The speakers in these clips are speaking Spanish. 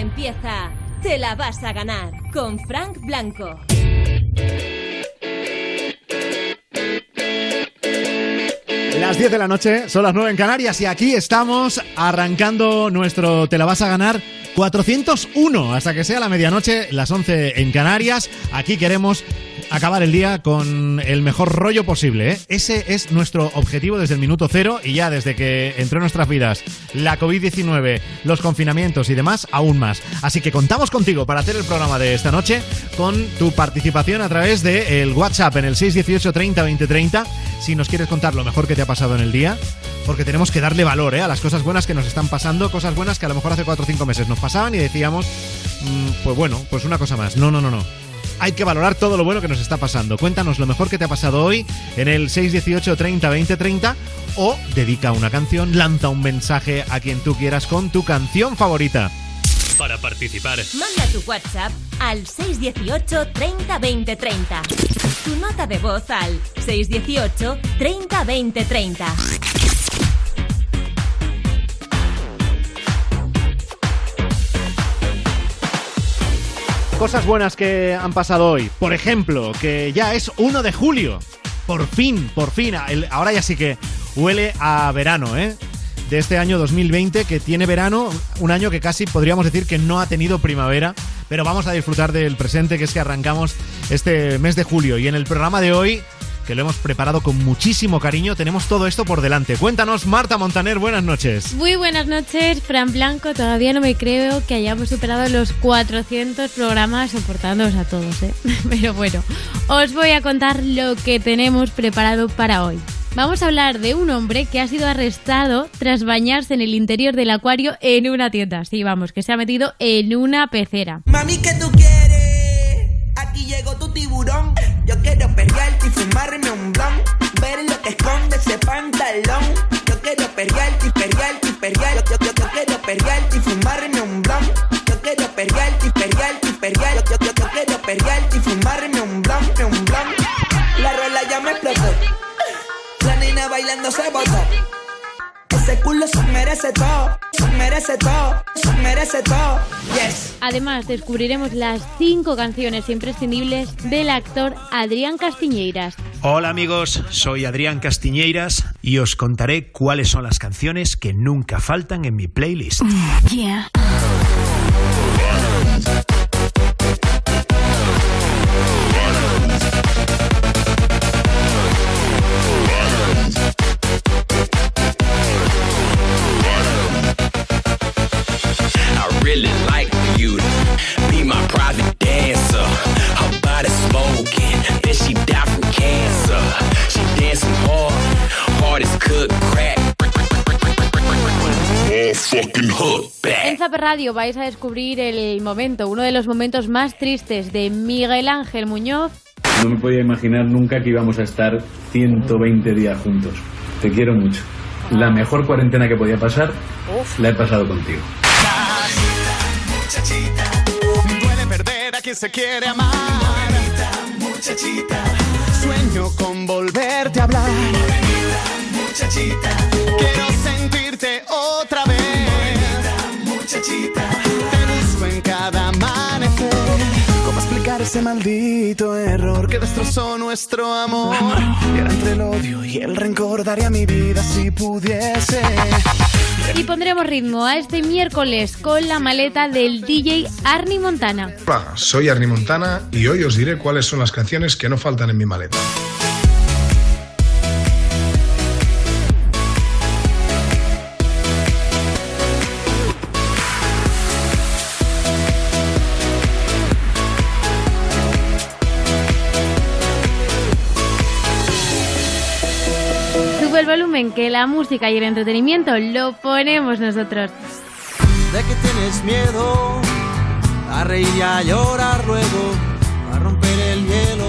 empieza. Te la vas a ganar con Frank Blanco. Las 10 de la noche, son las 9 en Canarias y aquí estamos arrancando nuestro Te la vas a ganar 401 hasta que sea la medianoche, las 11 en Canarias. Aquí queremos acabar el día con el mejor rollo posible. ¿eh? Ese es nuestro objetivo desde el minuto cero y ya desde que entró en nuestras vidas la COVID-19, los confinamientos y demás, aún más. Así que contamos contigo para hacer el programa de esta noche con tu participación a través del WhatsApp en el 618 30 20 30. Si nos quieres contar lo mejor que te ha pasado en el día, porque tenemos que darle valor ¿eh? a las cosas buenas que nos están pasando, cosas buenas que a lo mejor hace 4 o 5 meses nos pasaban y decíamos, mm, pues bueno, pues una cosa más. No, no, no, no hay que valorar todo lo bueno que nos está pasando. Cuéntanos lo mejor que te ha pasado hoy en el 618 30 20 30 o dedica una canción, lanza un mensaje a quien tú quieras con tu canción favorita. Para participar, Manda tu WhatsApp al 618 30 20 30. Tu nota de voz al 618 30 20 30. Cosas buenas que han pasado hoy. Por ejemplo, que ya es 1 de julio. Por fin, por fin. Ahora ya sí que huele a verano, ¿eh? De este año 2020, que tiene verano, un año que casi podríamos decir que no ha tenido primavera, pero vamos a disfrutar del presente, que es que arrancamos este mes de julio. Y en el programa de hoy, que lo hemos preparado con muchísimo cariño, tenemos todo esto por delante. Cuéntanos, Marta Montaner, buenas noches. Muy buenas noches, Fran Blanco. Todavía no me creo que hayamos superado los 400 programas soportándoos a todos, ¿eh? Pero bueno, os voy a contar lo que tenemos preparado para hoy. Vamos a hablar de un hombre que ha sido arrestado tras bañarse en el interior del acuario en una tienda. Sí, vamos, que se ha metido en una pecera. Mami, ¿qué tú quieres? Aquí llegó tu tiburón. Yo quiero perrearte y fumarme un blon. Ver lo que esconde ese pantalón. Yo quiero perrearte y perrearte y perrear. Yo, yo, yo quiero perrearte y fumarme un blon. Yo quiero perrearte y perrearte y perrear. Yo, yo, yo quiero perrearte y fumarme un blon, un blon. La rola ya me explotó. La nena bailando se botó. Ese culo se merece todo, se merece todo, se merece todo. Yes. Además, descubriremos las 5 canciones imprescindibles del actor Adrián Castiñeiras. Hola amigos, soy Adrián Castiñeiras y os contaré cuáles son las canciones que nunca faltan en mi playlist. I En Zaper Radio vais a descubrir el momento, uno de los momentos más tristes de Miguel Ángel Muñoz. No me podía imaginar nunca que íbamos a estar 120 días juntos. Te quiero mucho. La mejor cuarentena que podía pasar, la he pasado contigo. Duele perder a quien se quiere amar. muchachita. Sueño con volverte a hablar. Muchachita. Quiero sentirte otra vez. muchachita. Te busco en cada amanecer. ¿Cómo explicar ese maldito error que destrozó nuestro amor? Y era entre el odio y el rencor daría mi vida si pudiese. Y pondremos ritmo a este miércoles con la maleta del DJ Arnie Montana. Hola, soy Arnie Montana y hoy os diré cuáles son las canciones que no faltan en mi maleta. Que la música y el entretenimiento lo ponemos nosotros. ¿De qué tienes miedo? A reír y a llorar luego, a romper el hielo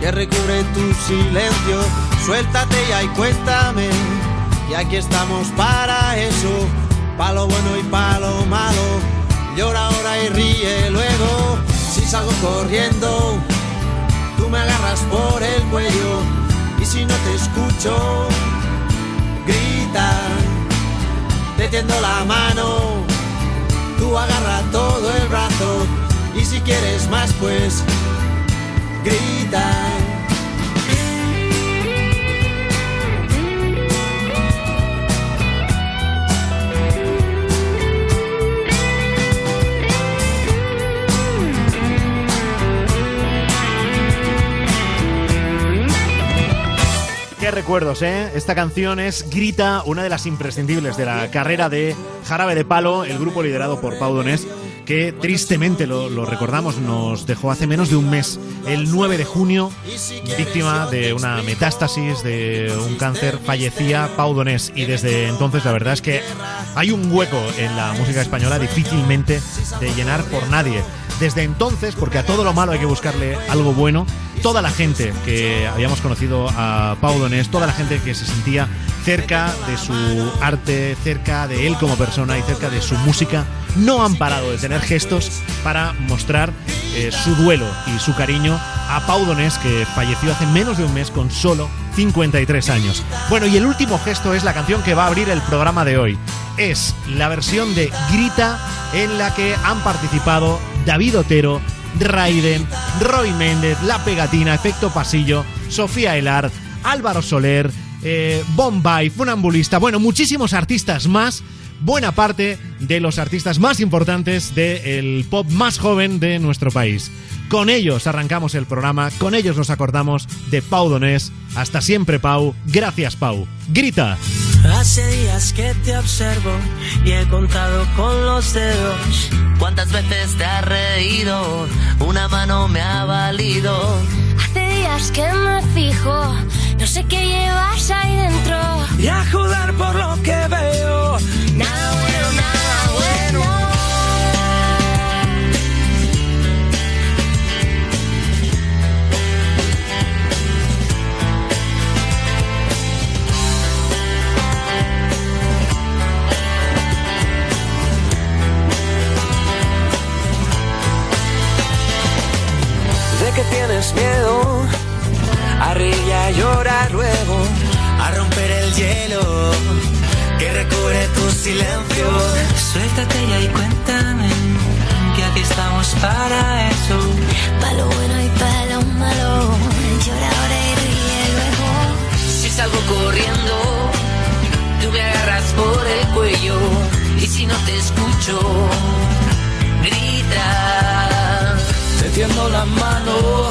que recubre tu silencio. Suéltate ya y cuéntame, y aquí estamos para eso, pa' lo bueno y pa' lo malo. Llora ahora y ríe luego, si salgo corriendo, tú me agarras por el cuello, si no te escucho, grita te tiendo la mano, tú agarra todo el brazo. Y si quieres más, pues grita. Recuerdos, ¿eh? Esta canción es Grita, una de las imprescindibles de la carrera de Jarabe de Palo, el grupo liderado por Pau Donés, que tristemente lo, lo recordamos, nos dejó hace menos de un mes, el 9 de junio, víctima de una metástasis, de un cáncer, fallecía Pau Donés y desde entonces la verdad es que hay un hueco en la música española difícilmente de llenar por nadie. Desde entonces, porque a todo lo malo hay que buscarle algo bueno, toda la gente que habíamos conocido a Pau Donés, toda la gente que se sentía cerca de su arte, cerca de él como persona y cerca de su música, no han parado de tener gestos para mostrar eh, su duelo y su cariño a Pau Donés, que falleció hace menos de un mes con solo 53 años. Bueno, y el último gesto es la canción que va a abrir el programa de hoy. Es la versión de Grita en la que han participado David Otero, Raiden, Roy Méndez, La Pegatina, Efecto Pasillo, Sofía Elar, Álvaro Soler, eh, Bombay, Funambulista, bueno, muchísimos artistas más. Buena parte de los artistas más importantes del pop más joven de nuestro país. Con ellos arrancamos el programa, con ellos nos acordamos de Pau Donés. Hasta siempre, Pau. Gracias, Pau. Grita. Hace días que te observo y he contado con los dedos cuántas veces te has reído, una mano me ha valido. Días que me fijo, no sé qué llevas ahí dentro. Y a jugar por lo que veo, Nada bueno, nada bueno. de que tienes miedo el hielo que recubre tu silencio. Suéltate ya y cuéntame que aquí estamos para eso. Pa' lo bueno y pa' lo malo. Llora ahora y ríe luego. Si salgo corriendo, tú me agarras por el cuello y si no te escucho, grita. Te tiendo la mano,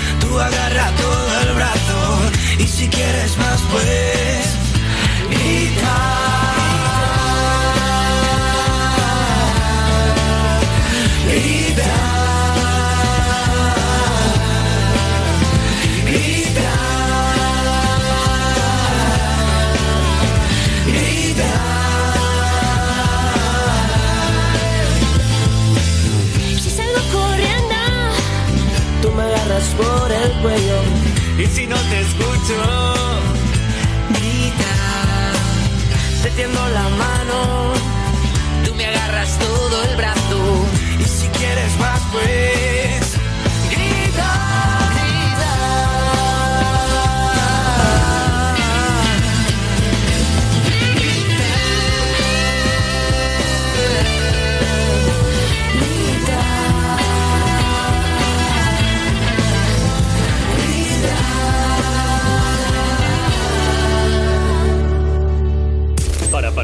agarra todo el brazo. Y si quieres más, pues grita. Agarras por el cuello y si no te escucho, grita. Te tiendo la mano, tú me agarras todo el brazo y si quieres más pues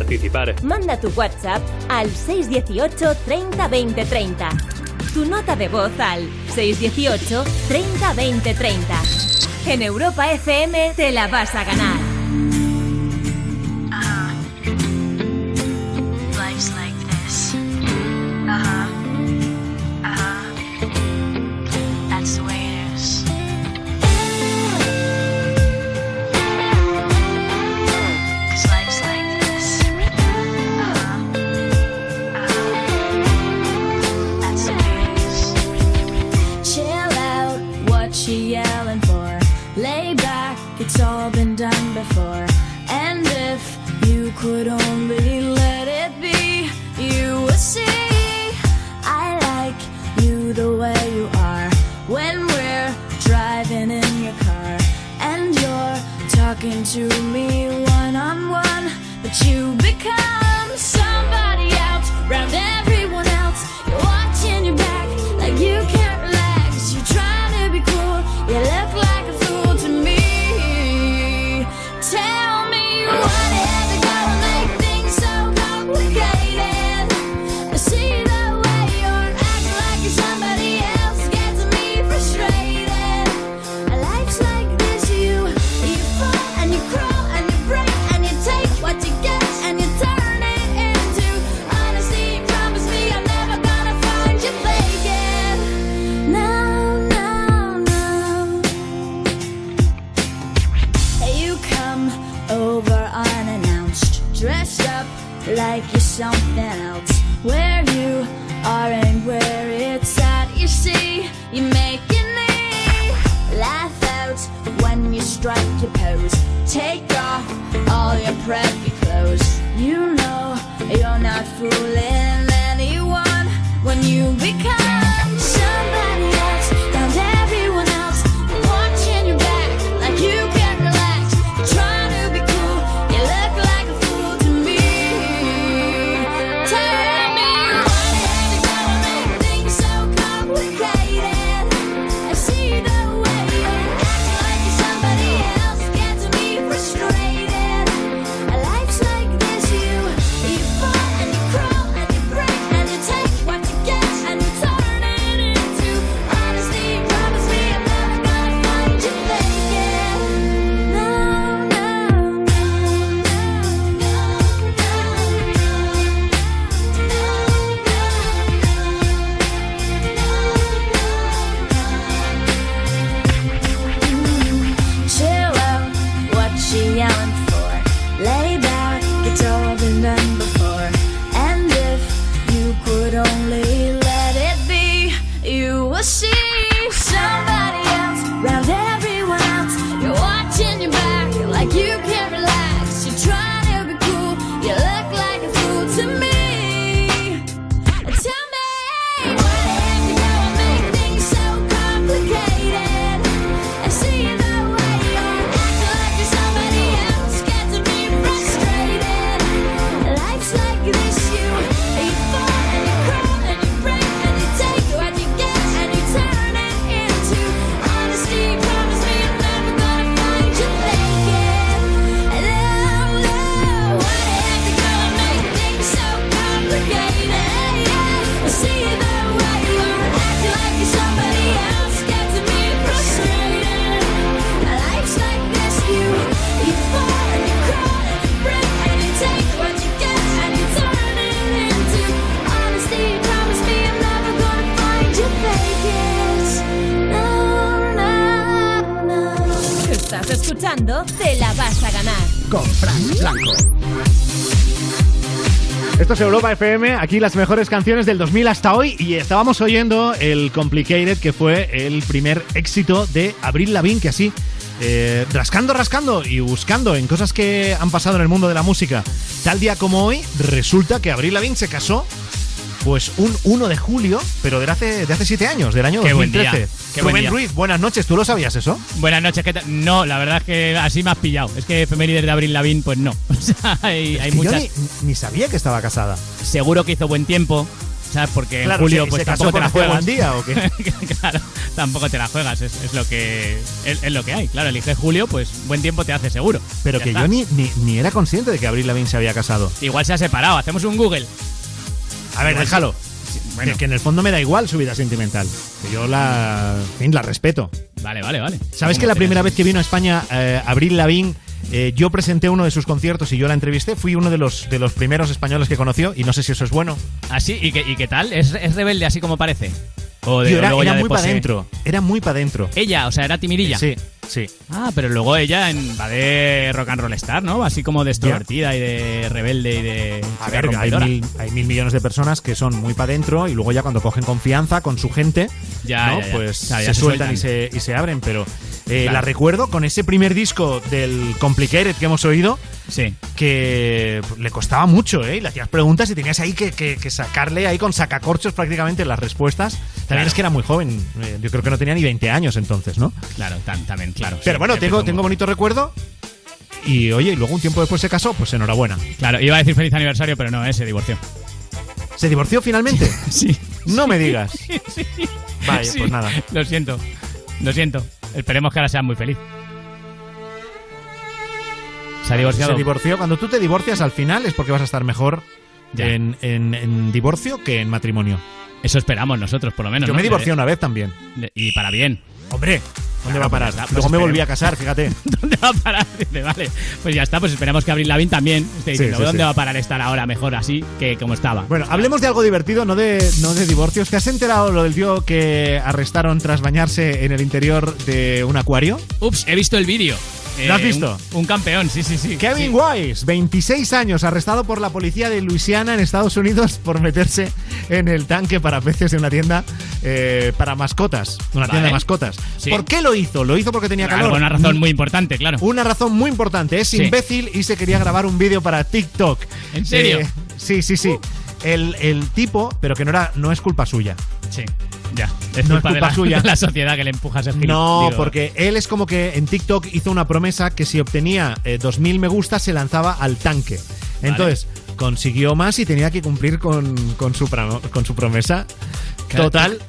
participar, Manda tu WhatsApp al 618 30 20 30. tu nota de voz al 618 30 20 30. En Europa FM te la vas a ganar. Aquí las mejores canciones del 2000 hasta hoy y estábamos oyendo el Complicated que fue el primer éxito de Abril Lavigne que así eh, rascando, rascando y buscando en cosas que han pasado en el mundo de la música. Tal día como hoy resulta que Abril Lavigne se casó pues un 1 de julio, pero de hace, de hace 7 años, del año Qué buen 2013. día, qué buen Rubén día. Ruiz, buenas noches, ¿tú lo sabías eso? Buenas noches, ¿qué tal? No, la verdad es que así me has pillado. Es que efemérides de Abril Lavín, pues no. O sea, hay, Es hay que yo muchas. ni, ni sabía que estaba casada. Seguro que hizo buen tiempo. ¿Sabes? Porque Claro, en julio ¿se- pues se tampoco te la juegas. buen día o qué? claro, tampoco te la juegas. Es, es lo que es, es lo que hay. Claro, eliges julio, pues buen tiempo te hace seguro. Pero Ya que está. yo ni, ni, ni era consciente de que Abril Lavigne se había casado. Igual se ha separado. Hacemos un Google. A ver, Igual déjalo. sí. Que, que en el fondo me da igual su vida sentimental. Que yo la, en fin, la respeto. Vale, vale, vale. ¿Sabes que la primera vez que vino a España eh, Abril Lavín, eh, yo presenté uno de sus conciertos y yo la entrevisté? Fui uno de los, de los primeros españoles que conoció y no sé si eso es bueno. ¿Así? ¿Y qué, y qué tal? ¿Es, es rebelde así como parece? O de, Tío, era luego era muy para pose- adentro. Era muy para adentro. Ella, o sea, era timidilla. Sí, sí. Ah, pero luego ella en, va de rock and roll star, ¿no? Así como de extrovertida y de rebelde y de. A ver, hay mil, hay mil millones de personas que son muy para adentro y luego ya cuando cogen confianza con su gente, Ya, ¿no? ya, ya. pues O sea, ya se, se sueltan. Y, se, y se abren. Pero eh, Claro. la recuerdo con ese primer disco del Complicated que hemos oído, Sí. que le costaba mucho, ¿eh? Y le hacías preguntas y tenías ahí que, que- que sacarle ahí con sacacorchos prácticamente las respuestas. También Claro. es que era muy joven, eh, yo creo que no tenía ni 20 años entonces, ¿no? Claro, tam- también, claro. Pero sí, bueno, tengo, tengo bonito recuerdo. Y oye, y luego un tiempo después se casó, pues enhorabuena. Claro, iba a decir feliz aniversario, pero no, eh, se divorció. ¿Se divorció finalmente? Sí. No me digas. Sí. Vaya, Sí. pues nada. Lo siento. Lo siento. Esperemos que ahora sea muy feliz. Se ha divorciado. Se divorció. Cuando tú te divorcias al final es porque vas a estar mejor en, en- en divorcio que en matrimonio. Eso esperamos nosotros, por lo menos. Yo ¿no? me divorcié una vez también. y para bien. Hombre, ¿dónde va a parar? pues Luego me volví a casar, fíjate. ¿Dónde va a parar? Dice, vale. Pues ya está, pues esperemos que Abril Lavín también esté Sí, diciendo sí, dónde sí. va a parar estar ahora mejor así que como estaba. Bueno, hablemos de algo divertido, no de, no de divorcios. ¿Te has enterado lo del tío que arrestaron tras bañarse en el interior de un acuario? Ups, he visto el vídeo. ¿Lo has Eh, visto? Un, un campeón, sí, sí, sí. Kevin Sí. Wise, 26 años, arrestado por la policía de Luisiana en Estados Unidos por meterse en el tanque para peces de una tienda eh, para mascotas, una Vale. tienda de mascotas. Sí. ¿Por qué lo hizo? Lo hizo porque tenía Claro, calor. una razón muy importante, claro. Una razón muy importante, es Sí. imbécil y se quería grabar un vídeo para TikTok. ¿En serio? Uh. Eh, sí, sí, sí. El, el tipo, pero que no era, no es culpa suya. Sí, ya. Es No es culpa, de, culpa la, suya. de la sociedad que le empuja a ser gil- No, digo, porque él es como que en TikTok hizo una promesa que si obtenía eh, 2.000 me gusta se lanzaba al tanque. Entonces, consiguió más y tenía que cumplir con, con su, con su promesa. Total,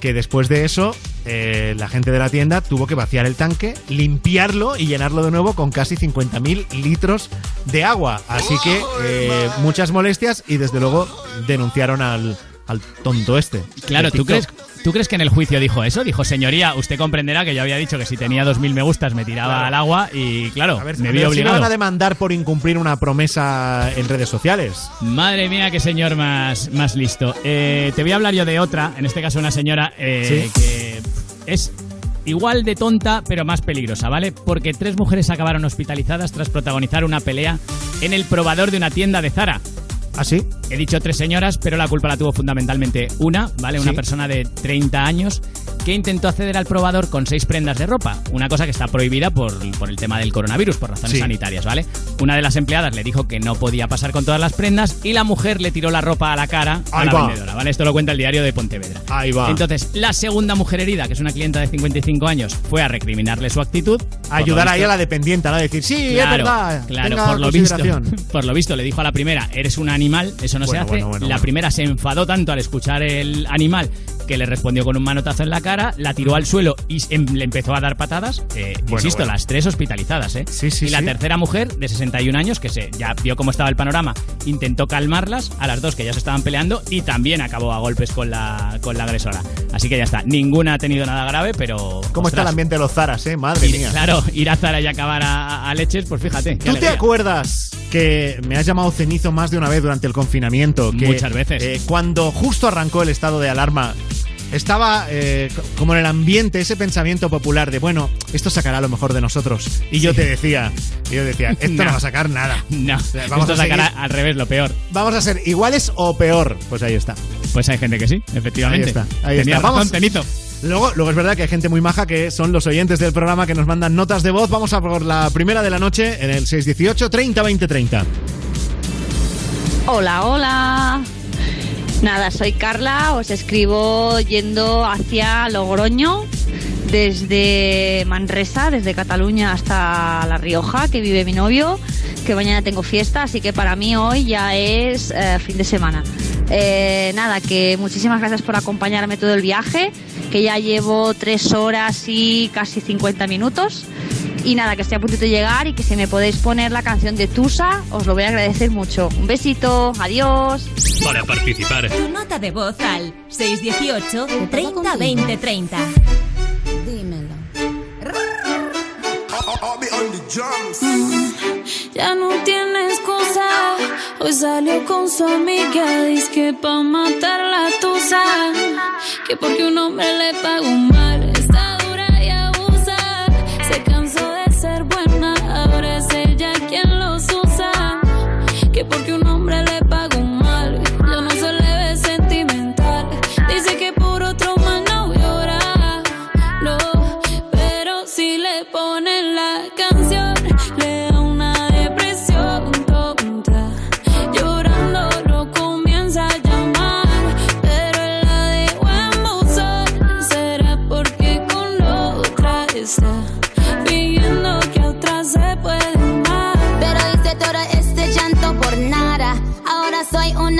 que después de eso, eh, la gente de la tienda tuvo que vaciar el tanque, limpiarlo y llenarlo de nuevo con casi 50.000 litros de agua. Así que eh, muchas molestias y desde luego denunciaron al, al tonto este. Claro, ¿tú crees. ¿Tú crees que en el juicio dijo eso? Dijo, señoría, usted comprenderá que yo había dicho que si tenía 2.000 me gustas me tiraba Claro. al agua y claro, A ver, me vi ver si me obligado. van a demandar por incumplir una promesa en redes sociales. Madre mía, qué señor más, más listo. Eh, te voy a hablar yo de otra, en este caso una señora eh, Sí. que es igual de tonta, pero más peligrosa, ¿vale? Porque tres mujeres acabaron hospitalizadas tras protagonizar una pelea en el probador de una tienda de Zara. ¿Ah, sí? He dicho tres señoras, pero la culpa la tuvo fundamentalmente una, ¿vale? Una Sí. persona de 30 años que intentó acceder al probador con seis prendas de ropa. Una cosa que está prohibida por, por el tema del coronavirus, por razones Sí. sanitarias, ¿vale? Una de las empleadas le dijo que no podía pasar con todas las prendas y la mujer le tiró la ropa a la cara a Ahí la va. vendedora, ¿vale? Esto lo cuenta el diario de Pontevedra. Ahí va. Entonces, la segunda mujer herida, que es una clienta de 55 años, fue a recriminarle su actitud. Por Ayudar ahí a la dependiente, ¿no? Decir, sí, es Claro, verdad. Claro, por lo, visto, por lo visto le dijo a la primera, eres un animal, eso no Bueno, se hace. bueno, bueno, la primera se enfadó tanto al escuchar el animal que le respondió con un manotazo en la cara, la tiró al suelo y em- le empezó a dar patadas. Eh, Bueno, insisto, bueno. las tres hospitalizadas, ¿eh? Sí, sí, y la sí. tercera mujer, de 61 años, que se, ya vio cómo estaba el panorama, intentó calmarlas a las dos que ya se estaban peleando y también acabó a golpes con la, con la agresora. Así que ya está, ninguna ha tenido nada grave, pero... ¿Cómo está el ambiente de los Zaras, eh? Madre ir- mía. Claro, ir a Zara y acabar a, a leches, pues fíjate. ¿Tú te acuerdas que me has llamado cenizo más de una vez durante el confinamiento? Que, Muchas veces. eh, cuando justo arrancó el estado de alarma, estaba eh, co- como en el ambiente ese pensamiento popular de, bueno, esto sacará lo mejor de nosotros. Y yo te decía, yo decía, esto no. No. va a sacar nada. No, sea, vamos esto a sacará al revés lo peor. Vamos a ser iguales o peor. Pues ahí está. Pues hay gente que sí, efectivamente. Ahí está. Ahí está. razón, Vamos. Tenito. Luego, luego es verdad que hay gente muy maja que son los oyentes del programa que nos mandan notas de voz. Vamos a por la primera de la noche en el 618 30 20 30. Hola, hola. Nada, soy Carla, os escribo yendo hacia Logroño, desde Manresa, desde Cataluña hasta La Rioja, que vive mi novio, que mañana tengo fiesta, así que para mí hoy ya es eh, fin de semana. Eh, nada, que muchísimas gracias por acompañarme todo el viaje, que ya llevo tres horas y casi 50 minutos. Y nada, que estoy a punto de llegar y que si me podéis poner la canción de Tusa, os lo voy a agradecer mucho. Un besito, adiós. Para participar, Tu nota de voz al 618 30 20 30. Dímelo. Ya no tiene excusa. Hoy salió con su amiga. Dice que pa' matar la tusa. Que porque un hombre le pagó mal.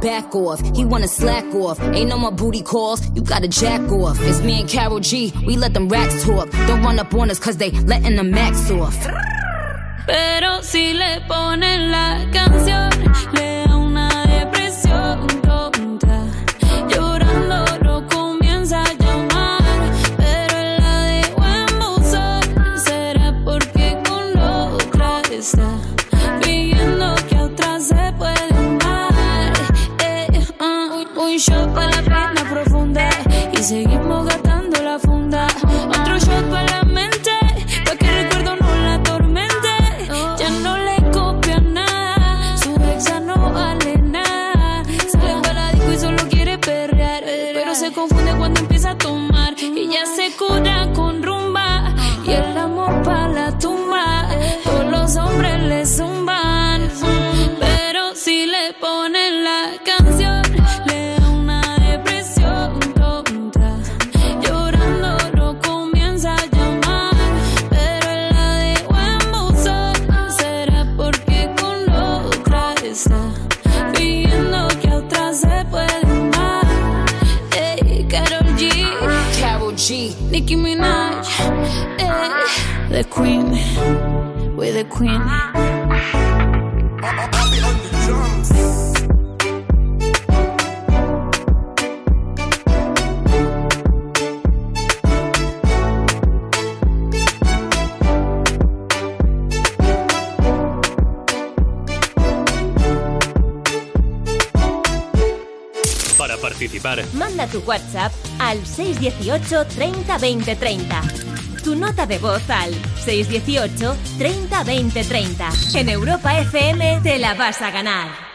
back off. He wanna slack off. Ain't no more booty calls. You gotta jack off. It's me and Carol G. We let them rats talk. Don't run up on us cause they letting the max off. Pero si le ponen la canción, le da una depresión tonta. Llorando lo comienza a llamar, pero la dejó en buzón. Será porque con la otra está seguimos gastando la funda. The Queen, we're the Queen. para participar, Manda tu WhatsApp al 618 30 20 30. Tu nota de voz al 618 30 20 30. En Europa FM te la vas a ganar.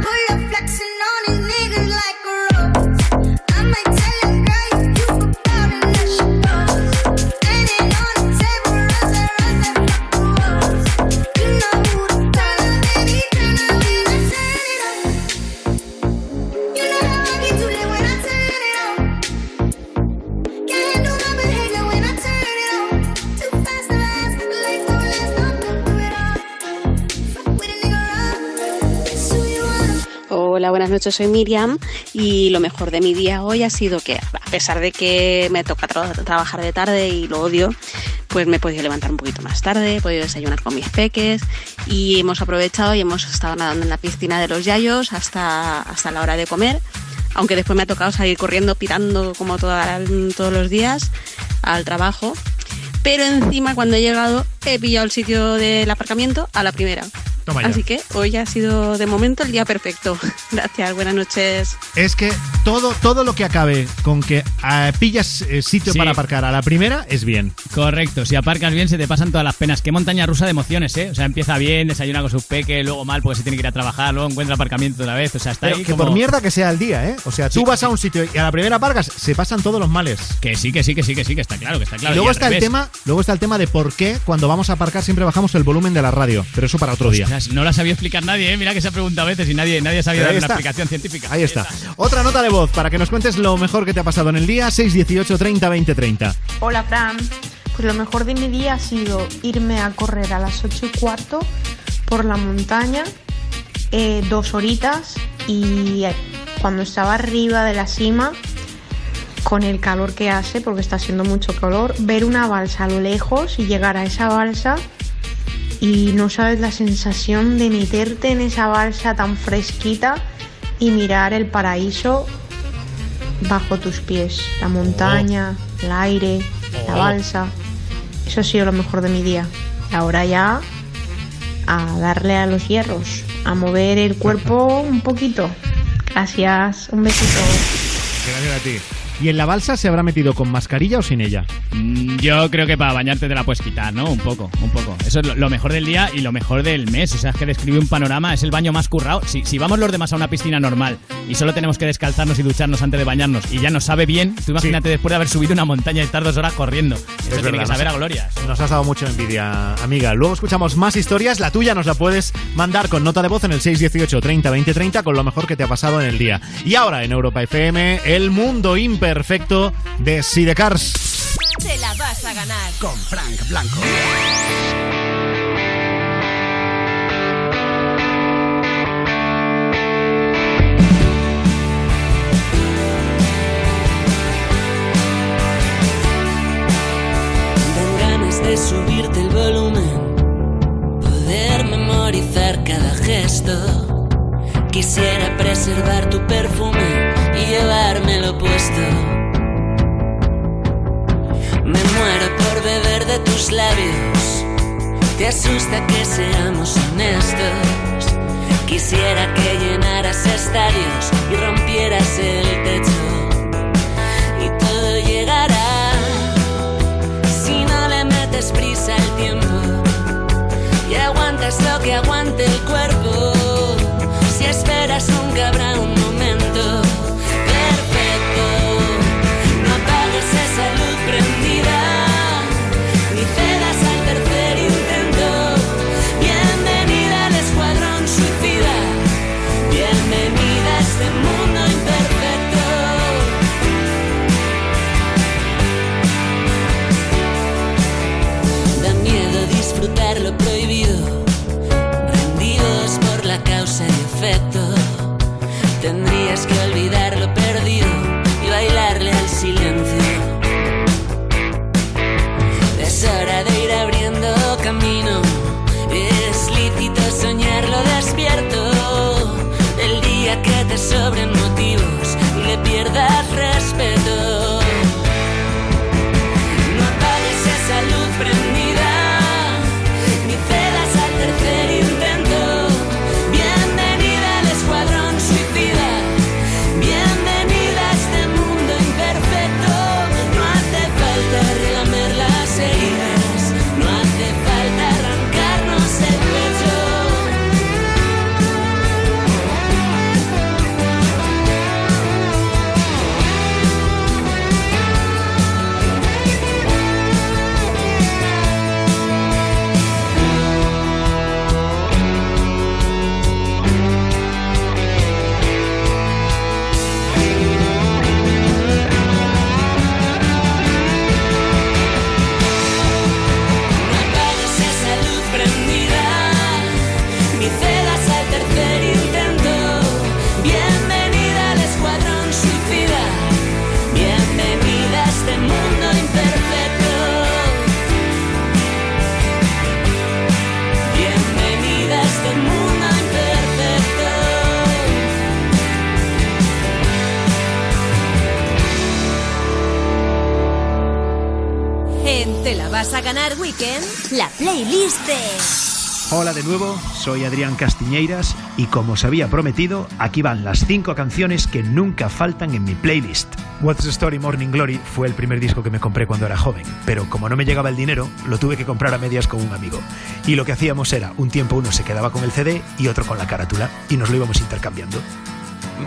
Put your buenas noches, soy Miriam y lo mejor de mi día hoy ha sido que, a pesar de que me toca tra- trabajar de tarde y lo odio, pues me he podido levantar un poquito más tarde, he podido desayunar con mis peques y hemos aprovechado y hemos estado nadando en la piscina de los Yayos hasta, hasta la hora de comer, aunque después me ha tocado salir corriendo, pirando como todos los días al trabajo. Pero encima cuando he llegado he pillado el sitio del aparcamiento a la primera. Toma ya. Así que hoy ha sido de momento el día perfecto. Gracias, buenas noches. Es que todo, todo lo que acabe con que eh, pillas eh, sitio Sí. para aparcar a la primera es bien. Correcto, si aparcas bien se te pasan todas las penas. Qué montaña rusa de emociones, ¿eh? O sea, empieza bien, desayuna con sus peques, luego mal porque se tiene que ir a trabajar, luego encuentra aparcamiento otra vez. O sea, está Pero ahí que como... por mierda que sea el día, ¿eh? O sea, tú vas a un sitio y a la primera aparcas, se pasan todos los males. Que sí, que sí, que sí, que sí, que está claro, que está claro. y luego está el tema, luego está el tema de por qué cuando vamos a aparcar siempre bajamos el volumen de la radio, pero eso para otro día. No la sabía explicar nadie, ¿eh? Mira que se ha preguntado a veces y nadie, nadie sabía Pero dar una está. explicación científica. Ahí está. Otra nota de voz para que nos cuentes lo mejor que te ha pasado en el día 618 30 20 30. Hola Fran, pues lo mejor de mi día ha sido irme a correr a las 8 y cuarto por la montaña, eh, dos horitas y eh, cuando estaba arriba de la cima, con el calor que hace, porque está haciendo mucho calor, ver una balsa a lo lejos y llegar a esa balsa y no sabes la sensación de meterte en esa balsa tan fresquita y mirar el paraíso bajo tus pies, la montaña, el aire, la Oh. balsa. Eso ha sido lo mejor de mi día. Ahora ya a darle a los hierros, a mover el cuerpo un poquito. Gracias, un besito. Gracias a ti. ¿Y en la balsa se habrá metido con mascarilla o sin ella? Mm, Yo creo que para bañarte te la puedes quitar, ¿no? Un poco, un poco. Eso es lo, mejor del día y lo mejor del mes. O sea, es que describe un panorama, es el baño más currado. Si, si vamos los demás a una piscina normal y solo tenemos que descalzarnos y ducharnos antes de bañarnos y ya nos sabe bien, tú imagínate después de haber subido una montaña y estar dos horas corriendo. Eso Es tiene verdad, que saber a glorias. Nos has dado mucho envidia, amiga. Luego escuchamos más historias. La tuya nos la puedes mandar con nota de voz en el 618 30 20 30 con lo mejor que te ha pasado en el día. Y ahora en Europa FM, el mundo imperfecto de Sidecars. Te la vas a ganar. Con Frank Blanco. Dan ganas de subirte el volumen, poder memorizar cada gesto. Quisiera preservar tu perfume y llevármelo puesto. Me muero por beber de tus labios. Te asusta que seamos honestos. Quisiera que llenaras estadios y rompieras el techo. Y todo llegará si no le metes prisa al tiempo y aguantas lo que aguante el cuerpo. Si esperas nunca habrá un momento pierdas vas a ganar weekend, la playlist de... Hola de nuevo, soy Adrián Castiñeiras y como os había prometido, aquí van las cinco canciones que nunca faltan en mi playlist. What's the Story Morning Glory fue el primer disco que me compré cuando era joven, pero como no me llegaba el dinero, lo tuve que comprar a medias con un amigo. Y lo que hacíamos era, un tiempo uno se quedaba con el CD y otro con la carátula, y nos lo íbamos intercambiando.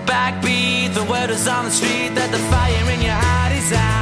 Backbeat, the word is on the street that the fire in your heart is out.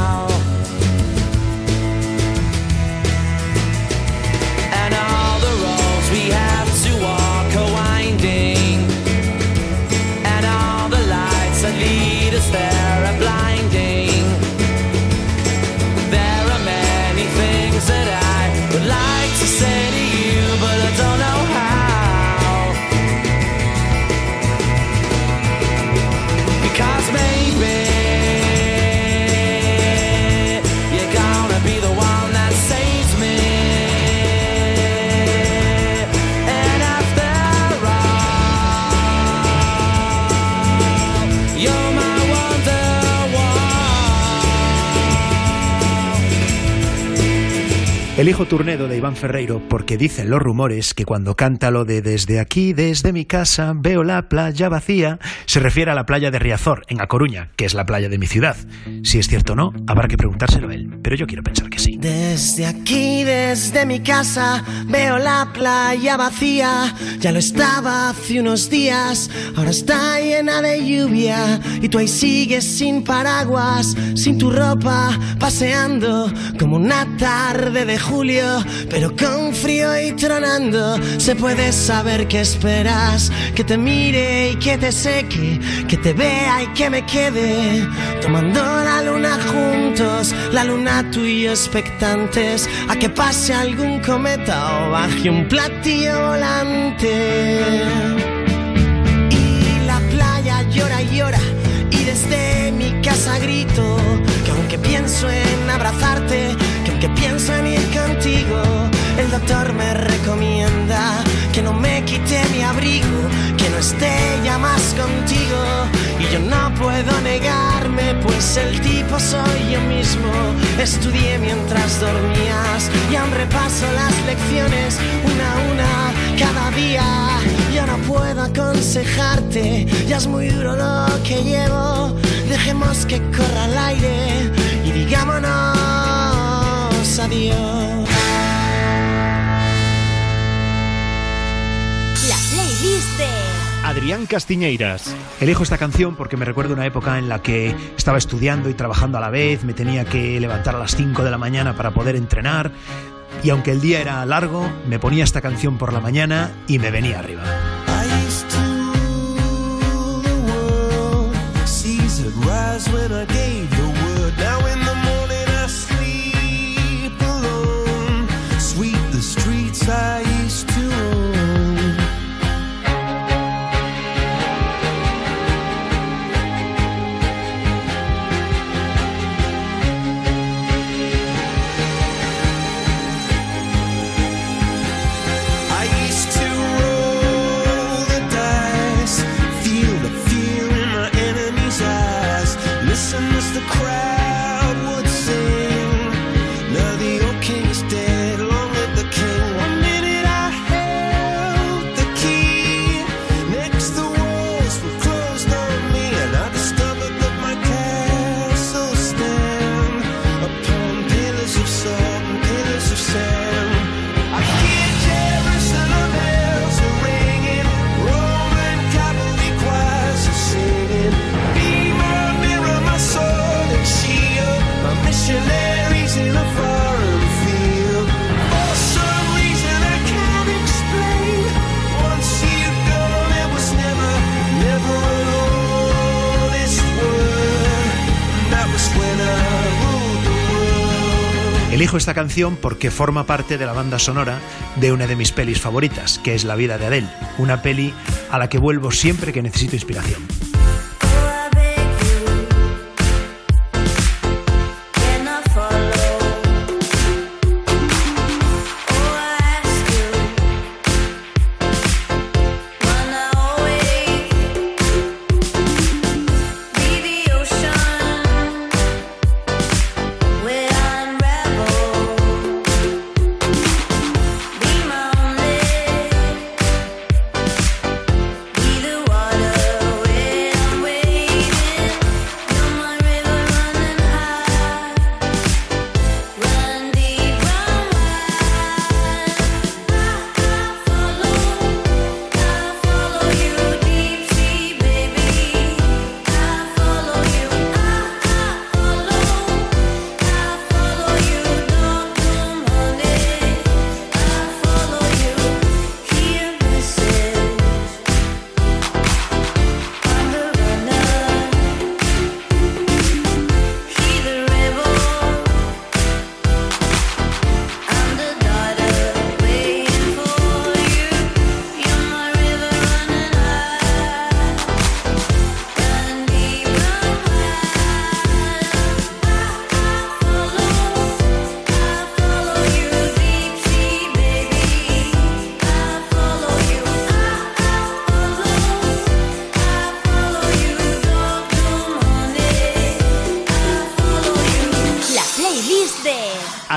Elijo Turnedo de Iván Ferreiro porque dicen los rumores que cuando canta lo de desde aquí, desde mi casa, veo la playa vacía, se refiere a la playa de Riazor, en A Coruña, que es la playa de mi ciudad. Si es cierto o no, habrá que preguntárselo a él, pero yo quiero pensar que sí. Desde aquí, desde mi casa, veo la playa vacía. Ya lo estaba hace unos días, ahora está llena de lluvia. Y tú ahí sigues sin paraguas, sin tu ropa, paseando como una tarde de julio, pero con frío y tronando. Se puede saber qué esperas, que te mire y que te seque, que te vea y que me quede. Tomando la luna juntos, la luna tú y yo expectantes a que pase algún cometa o baje un platillo volante. Y la playa llora y llora y desde mi casa grito que aunque pienso en abrazarte, que en ir contigo, el doctor me recomienda que no me quite mi abrigo, que no esté ya más contigo. Y yo no puedo negarme, pues el tipo soy yo mismo. Estudié mientras dormías y aún repaso las lecciones una a una cada día. Yo no puedo aconsejarte, ya es muy duro lo que llevo. Dejemos que corra el aire y digámonos adiós. La playlist de... Adrián Castiñeiras. Elijo esta canción porque me recuerdo una época en la que estaba estudiando y trabajando a la vez, me tenía que levantar a las 5 de la mañana para poder entrenar y aunque el día era largo, me ponía esta canción por la mañana y me venía arriba. I Elijo esta canción porque forma parte de la banda sonora de una de mis pelis favoritas, que es La vida de Adele, una peli a la que vuelvo siempre que necesito inspiración.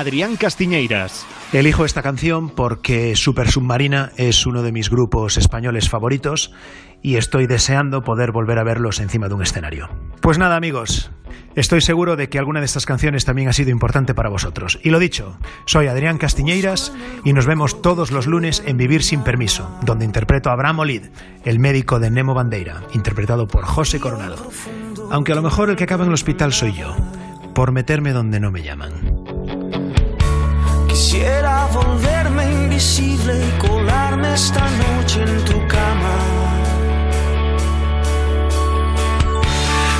Adrián Castiñeiras. Elijo esta canción porque Super Submarina es uno de mis grupos españoles favoritos y estoy deseando poder volver a verlos encima de un escenario. Pues nada amigos, estoy seguro de que alguna de estas canciones también ha sido importante para vosotros. Y lo dicho, soy Adrián Castiñeiras y nos vemos todos los lunes en Vivir sin Permiso, donde interpreto a Abraham Olid, el médico de Nemo Bandeira, interpretado por José Coronado. Aunque a lo mejor el que acaba en el hospital soy yo, por meterme donde no me llaman. Quisiera volverme invisible y colarme esta noche en tu cama.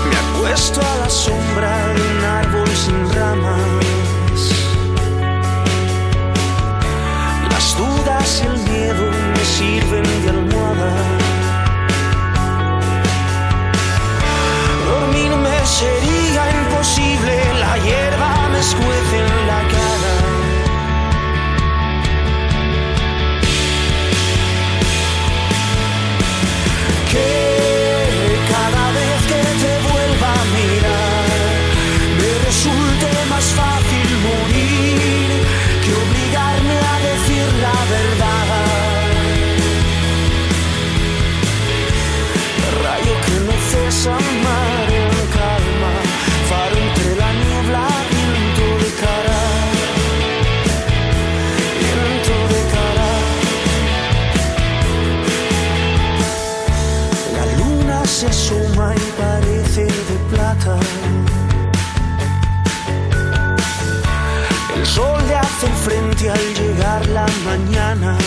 Me acuesto a la sombra de un árbol sin ramas. Las dudas y el miedo me sirven de almohada. Mañana.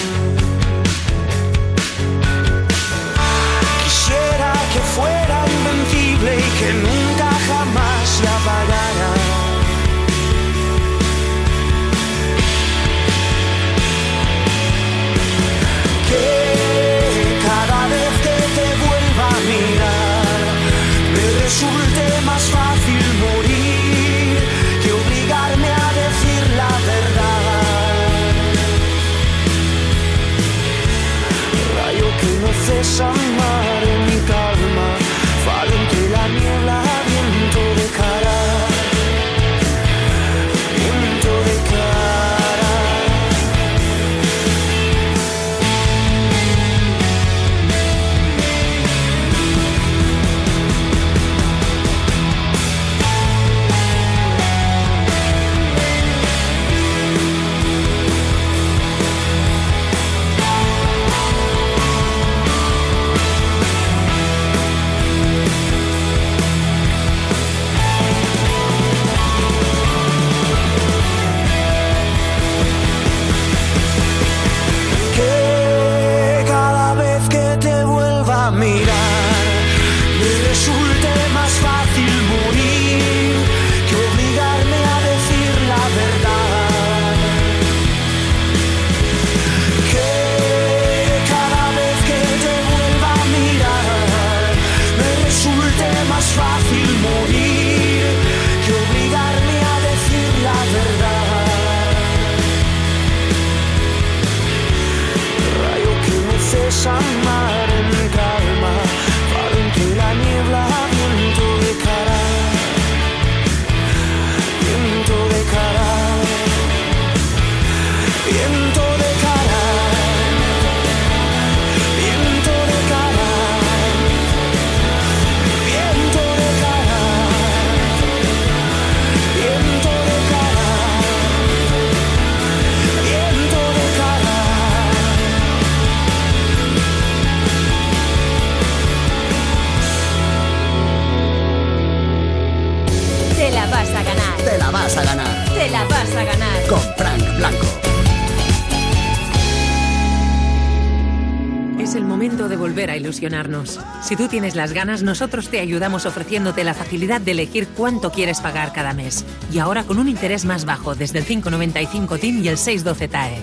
Si tú tienes las ganas, nosotros te ayudamos ofreciéndote la facilidad de elegir cuánto quieres pagar cada mes. Y ahora con un interés más bajo, desde el 595 TIN y el 612 TAE.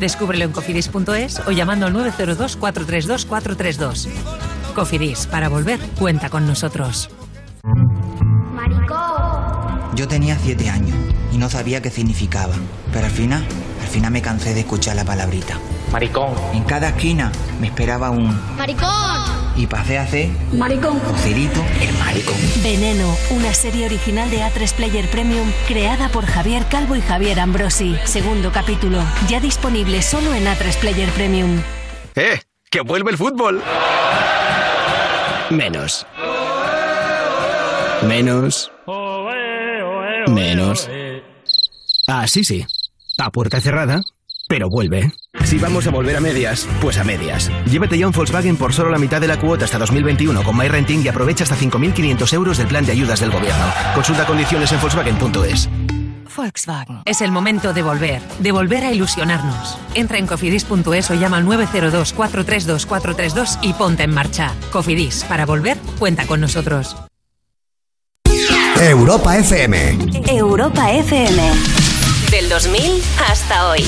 Descúbrelo en cofidis.es o llamando al 902 432 432. Cofidis, para volver, cuenta con nosotros. Yo tenía siete años y no sabía qué significaba, pero al final, al final me cansé de escuchar la palabrita. Maricón. En cada esquina me esperaba un... ¡Maricón! Y pasé a ser... Maricón. Joserito, el maricón. Veneno, una serie original de A3 Player Premium creada por Javier Calvo y Javier Ambrosi. Segundo capítulo, ya disponible solo en A3 Player Premium. ¡Eh! ¡Que vuelve el fútbol! Menos. Menos. Menos. Ah, sí, sí. A puerta cerrada, pero vuelve. Si vamos a volver a medias, pues a medias. Llévate ya un Volkswagen por solo la mitad de la cuota hasta 2021 con MyRenting y aprovecha hasta 5.500 euros del plan de ayudas del gobierno. Consulta condiciones en Volkswagen.es. Volkswagen. Es el momento de volver, de volver a ilusionarnos. Entra en cofidis.es o llama al 902-432-432 y ponte en marcha. Cofidis, para volver, cuenta con nosotros. Europa FM. Europa FM. Del 2000 hasta hoy.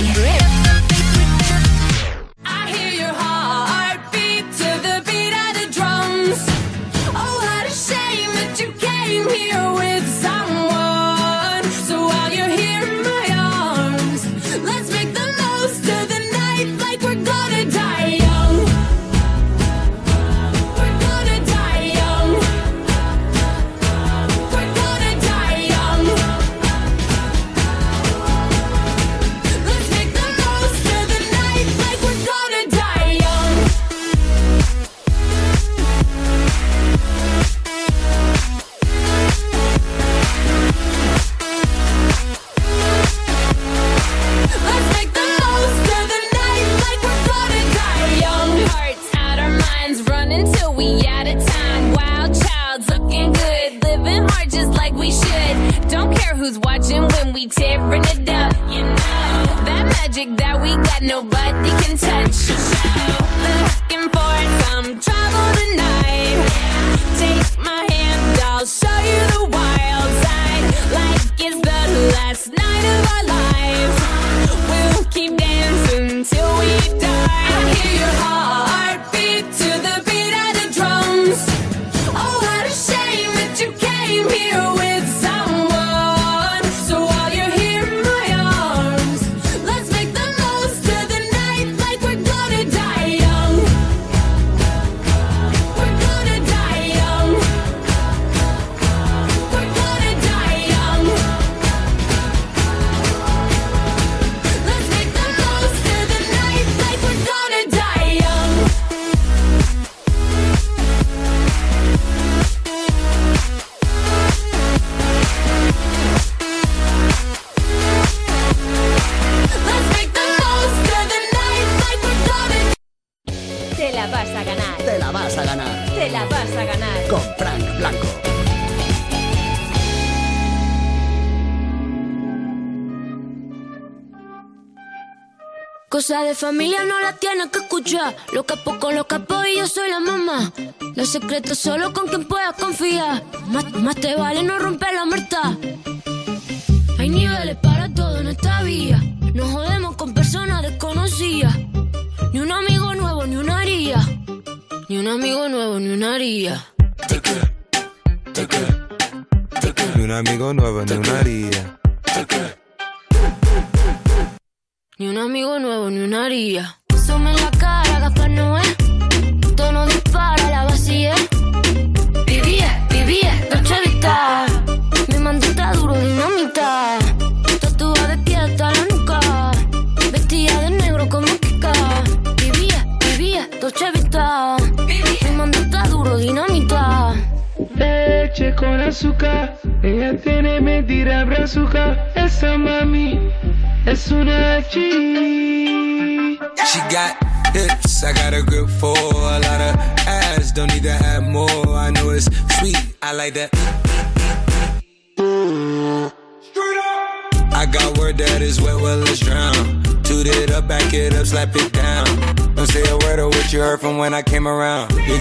Familia no la tienes que escuchar. Los capos con los capos y yo soy la mamá. Los secretos solo con quien puedas confiar. Más, más te vale no romper la muerta.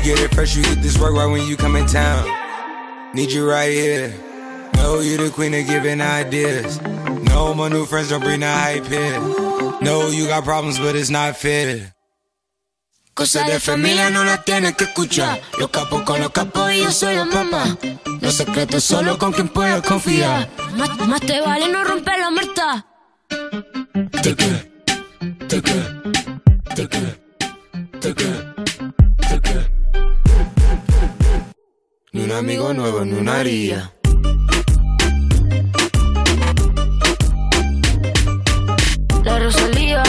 Get it fresh, you get this work right when you come in town. Need you right here. Know you the queen of giving ideas. No, my new friends don't bring the hype here. No, you got problems, but it's not fair. Cosa de familia no la tienes que escuchar. Los capos con los capos y yo soy la mamá. Los secretos solo con quien puedas confiar. Más, más te vale no romper la muerta. Amigo nuevo ni una haría. La Rosalía.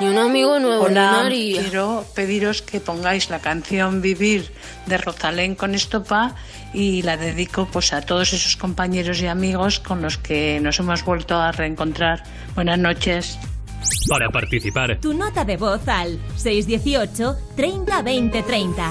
Ni un amigo nuevo, ni una Hola, haría. quiero pediros que pongáis la canción Vivir de Rosalén con Estopa y la dedico pues a todos esos compañeros y amigos con los que nos hemos vuelto a reencontrar. Buenas noches. Para participar, Tu nota de voz al 618 30 20 30.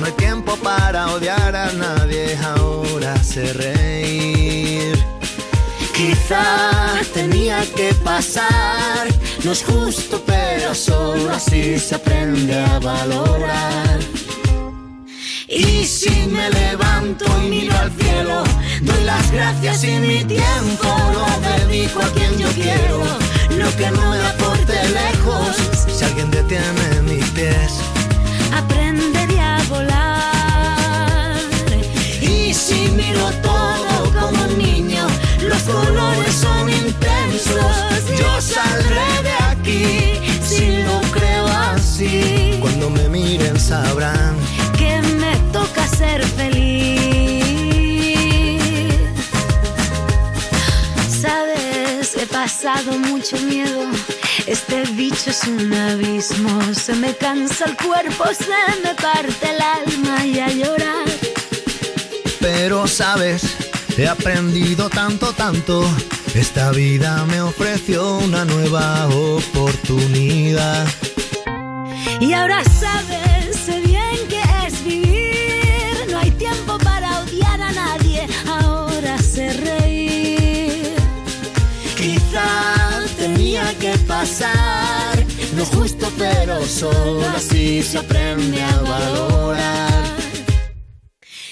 No hay tiempo para odiar a nadie. Ahora sé reír. Quizá tenía que pasar. No es justo, pero solo así se aprende a valorar. Y si me levanto y miro al cielo, doy las gracias y mi tiempo lo dedico a quien yo quiero. Lo que no me aporte lejos, si alguien detiene mis pies. Aprenderé a volar. Y si miro todo como un niño, los colores son intensos. Yo saldré de aquí si lo creo así. Cuando me miren sabrán que me toca ser feliz. Sabes, he pasado mucho miedo. Este bicho es un abismo. Se me cansa el cuerpo, se me parte el alma y a llorar. Pero sabes, he aprendido tanto, tanto. Esta vida me ofreció una nueva oportunidad. Y ahora sabes, pasar. No justo, pero solo así se aprende a valorar.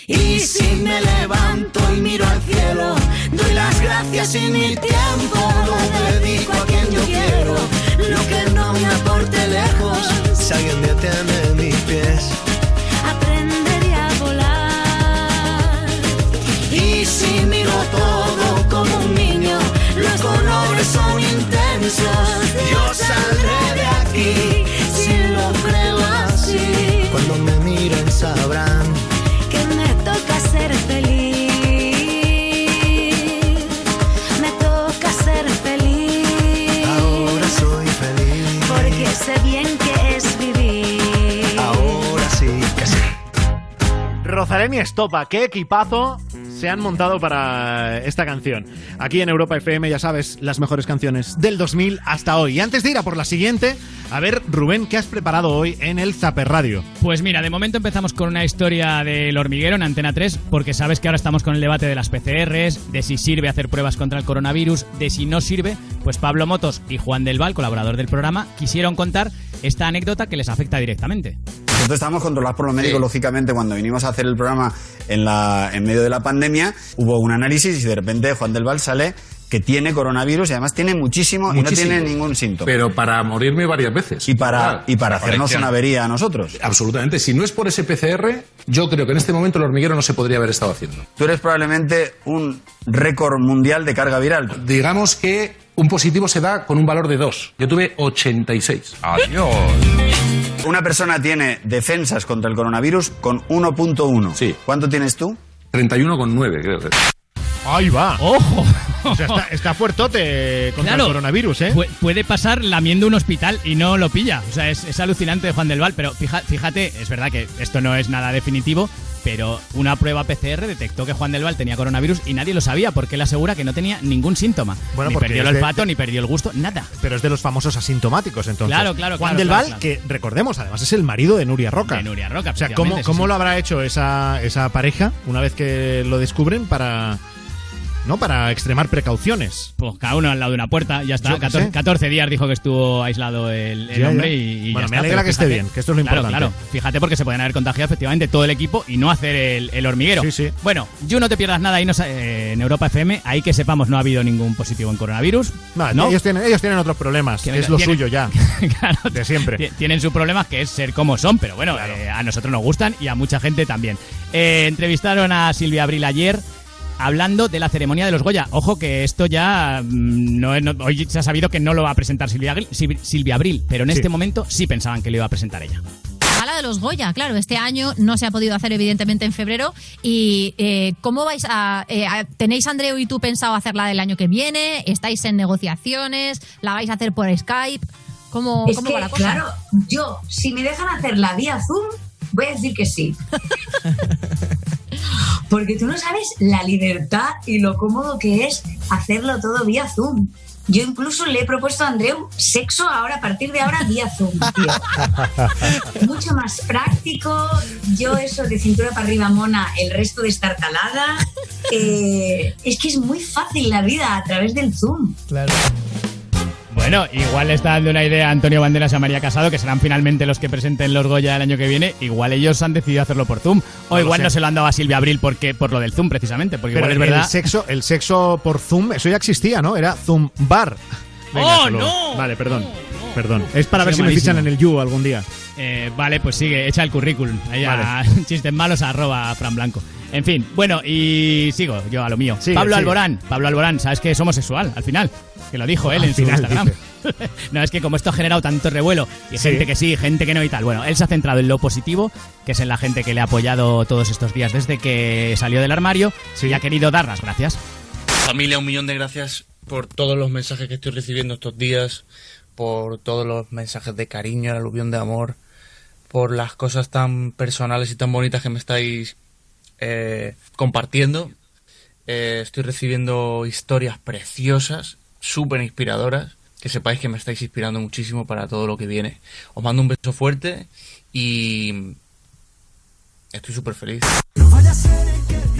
Y si me levanto y miro al cielo, doy las gracias y mi tiempo lo dedico a quien yo quiero. Lo que no me aporte lejos, si alguien detiene mis pies. Aprenderé a volar. Y si miro todo Yo saldré de aquí si lo creo así. Cuando me miren sabrán que me toca ser feliz. Me toca ser feliz. ahora soy feliz. Porque sé bien que es vivir. Ahora sí que sí. Rosalén y Estopa, qué equipazo se han montado para esta canción. Aquí en Europa FM, ya sabes, las mejores canciones del 2000 hasta hoy. Y antes de ir a por la siguiente, a ver, Rubén, ¿qué has preparado hoy en el Zaper Radio? Pues mira, de momento empezamos con una historia del hormiguero en Antena 3, porque sabes que ahora estamos con el debate de las PCRs, de si sirve hacer pruebas contra el coronavirus, de si no sirve. Pues Pablo Motos y Juan del Val, colaborador del programa, quisieron contar esta anécdota que les afecta directamente. Nosotros estábamos controlados por los médicos, lógicamente, cuando vinimos a hacer el programa en, la, en medio de la pandemia, hubo un análisis y de repente Juan del Val sale que tiene coronavirus y además tiene muchísimo, y no tiene ningún síntoma. Pero para morirme varias veces. Y para, y para hacernos una avería a nosotros. Absolutamente. Si no es por ese PCR, yo creo que en este momento el hormiguero no se podría haber estado haciendo. Tú eres probablemente un récord mundial de carga viral. Digamos que un positivo se da con un valor de 2. Yo tuve 86. Adiós. Una persona tiene defensas contra el coronavirus con 1.1. Sí. ¿Cuánto tienes tú? 31,9 creo que. ¡Ahí va! ¡Ojo! O sea, está, está fuertote contra Claro. el coronavirus, ¿eh? Pu- puede pasar lamiendo un hospital y no lo pilla. O sea, es, es alucinante de Juan del Val. Pero fija- fíjate, es verdad que esto no es nada definitivo, pero una prueba PCR detectó que Juan del Val tenía coronavirus y nadie lo sabía porque él asegura que no tenía ningún síntoma. Bueno, ni porque perdió el de- olfato, ni perdió el gusto, nada. Pero es de los famosos asintomáticos, entonces. Claro, claro, Juan claro, del Val, claro. que recordemos, además es el marido de Nuria Roca. De Nuria Roca, O sea, ¿cómo, sí, cómo sí. lo habrá hecho esa, esa pareja una vez que lo descubren para, ¿no? Para extremar precauciones. Pues cada uno al lado de una puerta, ya está. Yo qué 14, sé. 14 días dijo que estuvo aislado el, el Ya, hombre ya. y, y ya Bueno, me está, alegra que esté bien, que esto es lo claro, importante. Claro, fíjate porque se pueden haber contagiado efectivamente todo el equipo y no hacer el, el hormiguero. Sí, sí. Bueno, yo no te pierdas nada ahí eh, en Europa FM, ahí que sepamos no ha habido ningún positivo en coronavirus. No, ¿no? Ellos, tienen, ellos tienen otros problemas, Tienen- es lo tienen- suyo ya, Claro, de siempre. Ti- Tienen sus problemas que es ser como son, pero bueno, eh, a nosotros nos gustan y a mucha gente también. Eh, entrevistaron a Silvia Abril ayer hablando de la ceremonia de los Goya. Ojo que esto ya mm, no, hoy se ha sabido que no lo va a presentar Silvia, Abril- Sil- Silvia Abril, pero en Sí. este momento sí pensaban que lo iba a presentar ella. Gala de los Goya, claro, este año no se ha podido hacer evidentemente en febrero. ¿Y eh, cómo vais a, eh, a- ¿Tenéis, Andreu y tú, pensado hacerla del año que viene? ¿Estáis en negociaciones? ¿La vais a hacer por Skype? ¿Cómo, Es cómo que, va la cosa? claro, yo, si me dejan hacerla vía Zoom, voy a decir que sí. Porque tú no sabes la libertad y lo cómodo que es hacerlo todo vía Zoom. Yo incluso le he propuesto a Andreu sexo ahora, a partir de ahora, vía Zoom, tío. Mucho más práctico. Yo eso de cintura para arriba mona, el resto de estar talada. Eh, es que es muy fácil la vida a través del Zoom. Claro. Bueno, igual le está dando una idea a Antonio Banderas y a María Casado, que serán finalmente los que presenten los Goya el año que viene. Igual ellos han decidido hacerlo por Zoom. O No igual no se lo han dado a Silvia Abril porque, por lo del Zoom, precisamente. Porque Pero igual es verdad. el sexo, el sexo por Zoom, eso ya existía, ¿no? Era Zoom Bar. ¡Oh, no! Vale, perdón. Perdón. Es para ver si sido me fichan malísimo. en el You algún día. Eh, vale, pues sigue, echa el currículum. Ahí a chistes malos arroba Fran Blanco. En fin, bueno, y sigo yo a lo mío. Sigue, Pablo sigue. Alborán, Pablo Alborán, sabes que es homosexual al final. Que lo dijo él Al en su Instagram. no, es que como esto ha generado tanto revuelo y Sí. gente que sí, gente que no y tal. Bueno, él se ha centrado en lo positivo, que es en la gente que le ha apoyado todos estos días desde que salió del armario y ha querido dar las gracias. Familia, un millón de gracias por todos los mensajes que estoy recibiendo estos días, por todos los mensajes de cariño, el aluvión de amor, por las cosas tan personales y tan bonitas que me estáis eh, compartiendo. Eh, estoy recibiendo historias preciosas, súper inspiradoras, que sepáis que me estáis inspirando muchísimo para todo lo que viene. Os mando un beso fuerte y estoy súper feliz.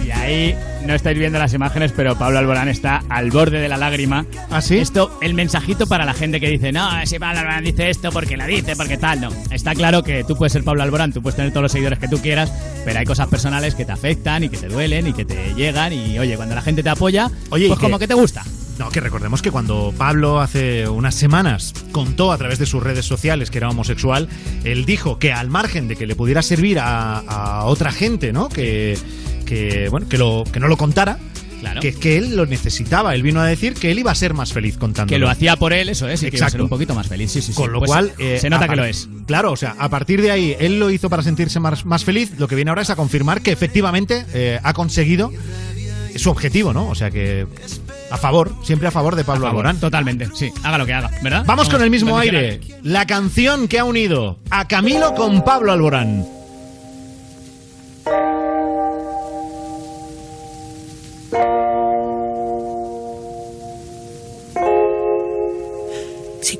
Y ahí no estáis viendo las imágenes, pero Pablo Alborán está al borde de la lágrima. ¿Ah, sí? Esto, el mensajito para la gente que dice, no, si Pablo Alborán dice esto porque la dice, porque tal, no. Está claro que tú puedes ser Pablo Alborán, tú puedes tener todos los seguidores que tú quieras, pero hay cosas personales que te afectan y que te duelen y que te llegan. Y oye, cuando la gente te apoya, Oye, pues como que te gusta. No, que recordemos que cuando Pablo hace unas semanas contó a través de sus redes sociales que era homosexual, él dijo que al margen de que le pudiera servir a, a otra gente, ¿no? Que, que, bueno, que, lo, que no lo contara, Claro. que, que él lo necesitaba. Él vino a decir que él iba a ser más feliz contando. Que lo hacía por él, eso es, y que iba a ser Exacto. un poquito más feliz. Sí, sí, sí. Con lo Pues, cual. eh, se nota a que lo es. Claro, o sea, a partir de ahí, él lo hizo para sentirse más, más feliz. Lo que viene ahora es a confirmar que efectivamente eh, ha conseguido su objetivo, ¿no? O sea que. A favor, siempre a favor de Pablo favor, Alborán. Totalmente, sí. Haga lo que haga, ¿verdad? Vamos con el mismo aire. La canción que ha unido a Camilo con Pablo Alborán.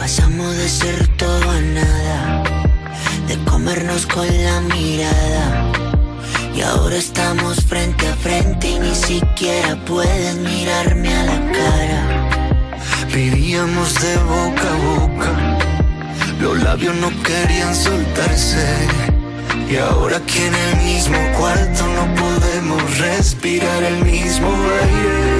pasamos de ser todo a nada, de comernos con la mirada. Y ahora estamos frente a frente y ni siquiera puedes mirarme a la cara. Vivíamos de boca a boca, los labios no querían soltarse. Y ahora aquí en el mismo cuarto no podemos respirar el mismo aire.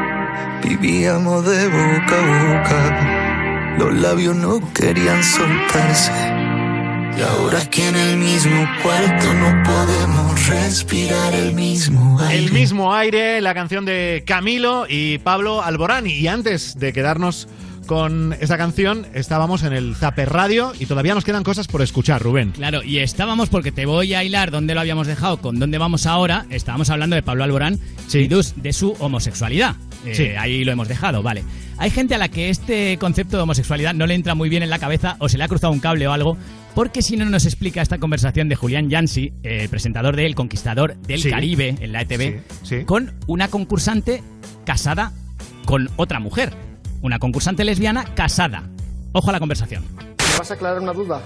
Vivíamos de boca a boca, los labios no querían soltarse. Y ahora aquí en el mismo cuarto no podemos respirar el mismo aire. El mismo aire, la canción de Camilo y Pablo Alborán. Y antes de quedarnos con esa canción, estábamos en el Zaper Radio y todavía nos quedan cosas por escuchar, Rubén. Claro, y estábamos porque te voy a hilar dónde lo habíamos dejado con dónde vamos ahora. Estábamos hablando de Pablo Alborán y dus- de su homosexualidad. Eh, Sí. Ahí lo hemos dejado, vale. Hay gente a la que este concepto de homosexualidad no le entra muy bien en la cabeza o se le ha cruzado un cable o algo, porque si no nos explica esta conversación de Julián Yancy, eh, presentador de El Conquistador del Sí. Caribe en la ETV, Sí, sí. con una concursante casada con otra mujer. Una concursante lesbiana casada. Ojo a la conversación. ¿Me vas a aclarar una duda?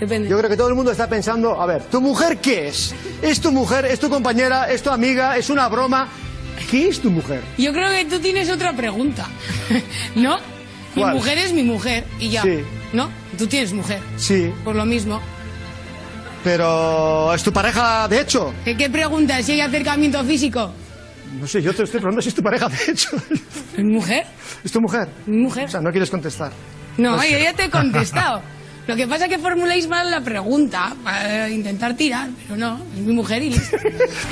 Yo creo que todo el mundo está pensando, a ver, ¿tu mujer qué es? ¿Es tu mujer? ¿Es tu compañera? ¿Es tu amiga? ¿Es una broma? ¿Qué es tu mujer? Yo creo que tú tienes otra pregunta. ¿No? Mi ¿Cuál? mujer es mi mujer y ya. Sí. ¿No? Tú tienes mujer. Sí, Por lo mismo. pero ¿es tu pareja de hecho? ¿Qué, qué preguntas? ¿Si hay acercamiento físico? No sé, yo te estoy preguntando si es tu pareja de hecho. ¿Mi mujer? ¿Es tu mujer? ¿Mi mujer? O sea, no quieres contestar. No, Pues- yo ya te he contestado. Lo que pasa es que formuláis mal la pregunta para intentar tirar, pero no, es mi mujer y listo.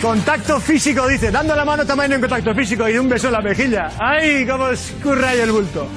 Contacto físico, dice, dando la mano también en contacto físico y un beso en la mejilla. ¡Ay, cómo escurre ahí el bulto!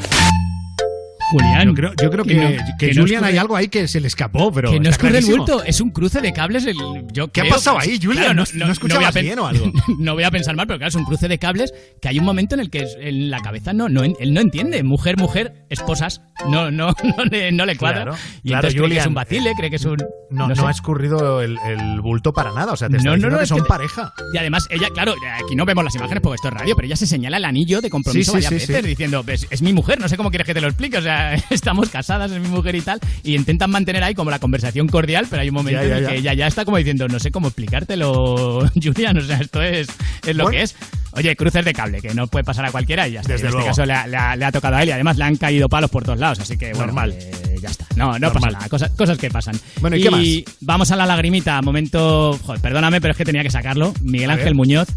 Julián. Yo creo, yo creo que, no- que escurre- hay algo ahí que se le escapó, pero. que no escurre el bulto, es un cruce de cables. El, yo ¿Qué ha pasado que- ahí, Julian? ¿No- no escuchabas bien o algo? no voy a pensar mal, pero claro, es un cruce de cables que hay un momento en el que en la cabeza no, no, él no entiende. Mujer, mujer, esposas, no, no, no, le, no le cuadra. Claro, y claro, entonces cree que Julian, es un vacile, cree que es un. No, no, sé. ha escurrido el, el bulto para nada. O sea, te está diciendo que es son que- pareja. Y además, ella, claro, aquí no vemos las imágenes porque esto es radio, pero ella se señala el anillo de compromiso Sí, sí, varias sí, veces diciendo, es, es mi mujer, no sé cómo quieres que te lo explique, o sea, estamos casadas, es mi mujer y tal, y intentan mantener ahí como la conversación cordial, pero hay un momento Ya, ya, en el que ella ya está como diciendo, no sé cómo explicártelo, Julian, o sea, esto es, es lo Bueno. que es. Oye, cruces de cable, que no puede pasar a cualquiera y ya está. Desde en este luego. caso le ha, le ha- le ha tocado a él y además le han caído palos por todos lados, así que bueno, Normal. eh, ya está. No, no Normal. pasa nada, cosas, cosas que pasan. Bueno, ¿y qué más? vamos a la lagrimita, momento, joder, perdóname, pero es que tenía que sacarlo. Miguel Ángel. Muñoz,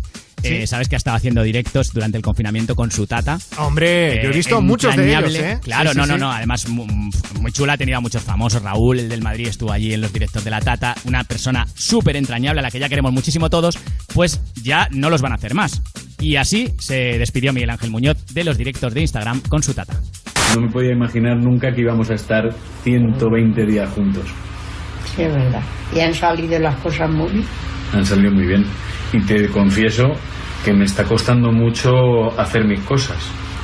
Sí. eh, sabes que ha estado haciendo directos durante el confinamiento con su tata. Hombre, yo he Eh, visto muchos de ellos. ¿eh? Claro, Sí, sí, no, no, sí. no. Además, mu- muy chula, ha tenido a muchos famosos. Raúl, el del Madrid, estuvo allí en los directos de la Tata. Una persona súper entrañable a la que ya queremos muchísimo todos. Pues ya no los van a hacer más. Y así se despidió Miguel Ángel Muñoz de los directos de Instagram con su Tata. No me podía imaginar nunca que íbamos a estar 120 días juntos. Sí, es verdad. Y han salido las cosas muy bien. Han salido muy bien. Y te confieso que me está costando mucho hacer mis cosas.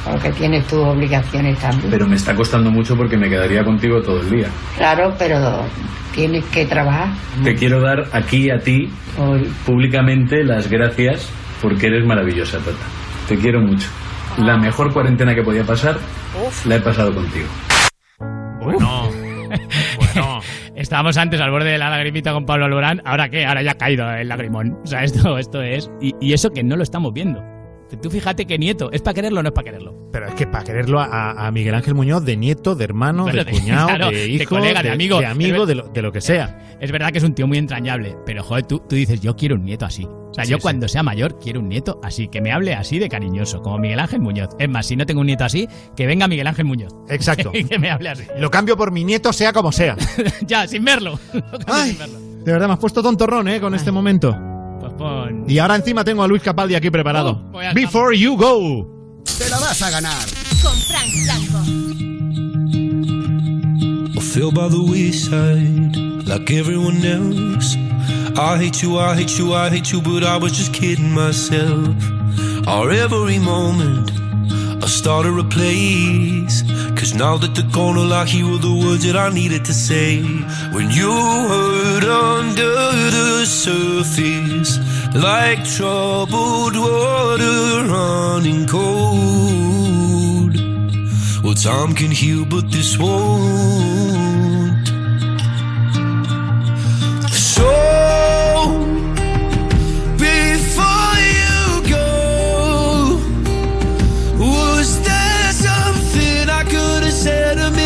Porque tienes tus obligaciones también. Pero me está costando mucho porque me quedaría contigo todo el día. Claro, pero tienes que trabajar. Te quiero dar aquí a ti públicamente las gracias porque eres maravillosa, Tata. Te quiero mucho. La mejor cuarentena que podía pasar la he pasado contigo. Bueno, bueno. Estábamos antes al borde de la lagrimita con Pablo Alborán. ¿Ahora qué? Ahora ya ha caído el lagrimón. O sea, esto, esto es. Y, y eso que no lo estamos viendo. Tú fíjate que nieto, ¿es para quererlo o no es para quererlo? Pero es que para quererlo a, a Miguel Ángel Muñoz de nieto, de hermano, Bueno, de de- cuñado, claro, de de hijo, colega, de amigo. de, amigo, de ver- lo, de lo que sea. Es verdad que es un tío muy entrañable, pero joder, tú, tú dices, yo quiero un nieto así. O sea, Sí, yo sí. cuando sea mayor quiero un nieto así, que me hable así de cariñoso, como Miguel Ángel Muñoz. Es más, si no tengo un nieto así, que venga Miguel Ángel Muñoz. Exacto. y que me hable así. Lo cambio por mi nieto, sea como sea. ya, sin verlo. Ay. sin verlo. De verdad, me has puesto tontorrón, ¿eh? Con este momento. Y ahora encima tengo a Luis Capaldi aquí preparado. Oh, Before you go. Te la vas a ganar. Con Frank Blanco. I fell by the wayside like everyone else. I hate you, I hate you, I hate you, but I was just kidding myself. Our every moment, I started a place. Cause now that they're all I hear were the words that I needed to say. When you hurt under the surface, like troubled water running cold. Well, time can heal, but this won't. So, said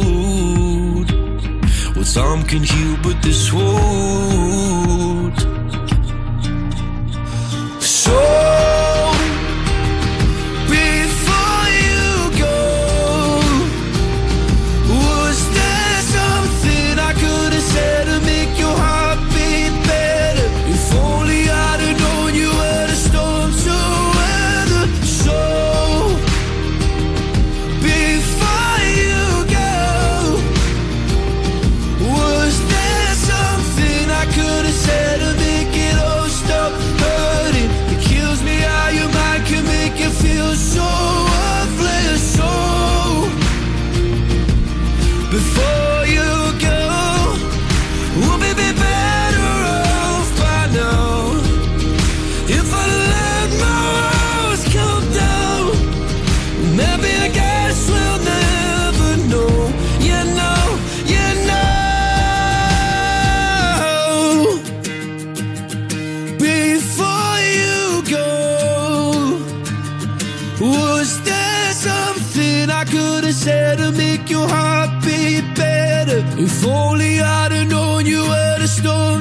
Time can heal, but this won't. So.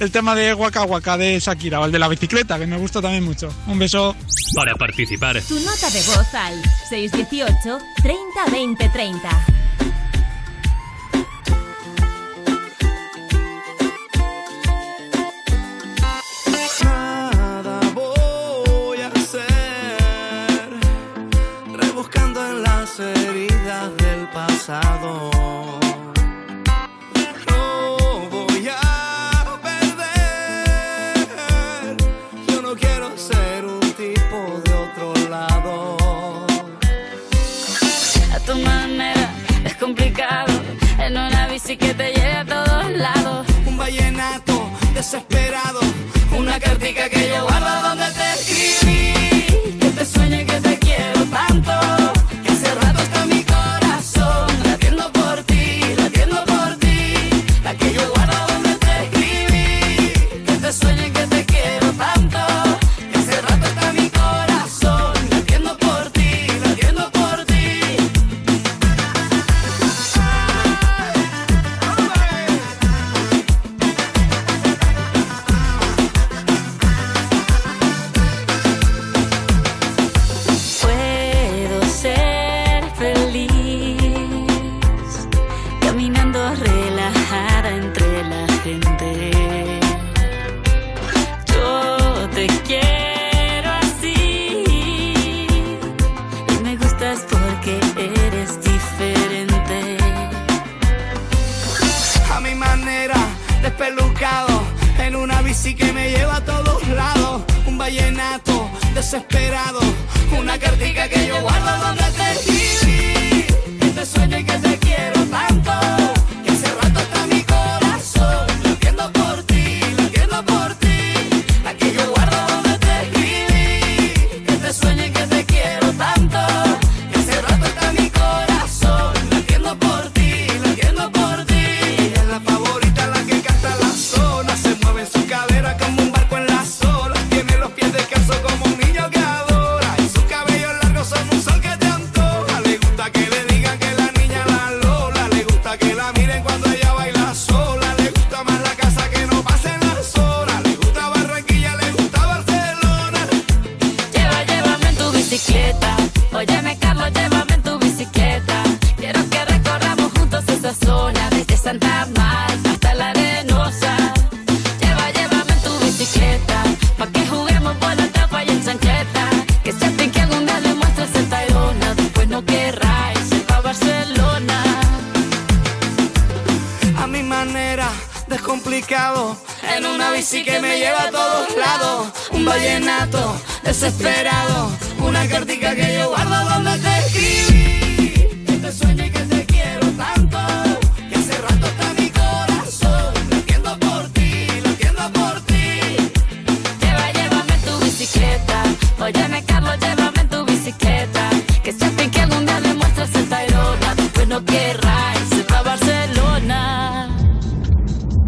el tema de Waka Waka de Shakira o el de la bicicleta, que me gusta también mucho. Un beso. Para participar, Tu nota de voz al 618 30 20 30. Nada así que te llega a todos lados. Un vallenato desesperado, una cartica que yo guardo donde te escribo.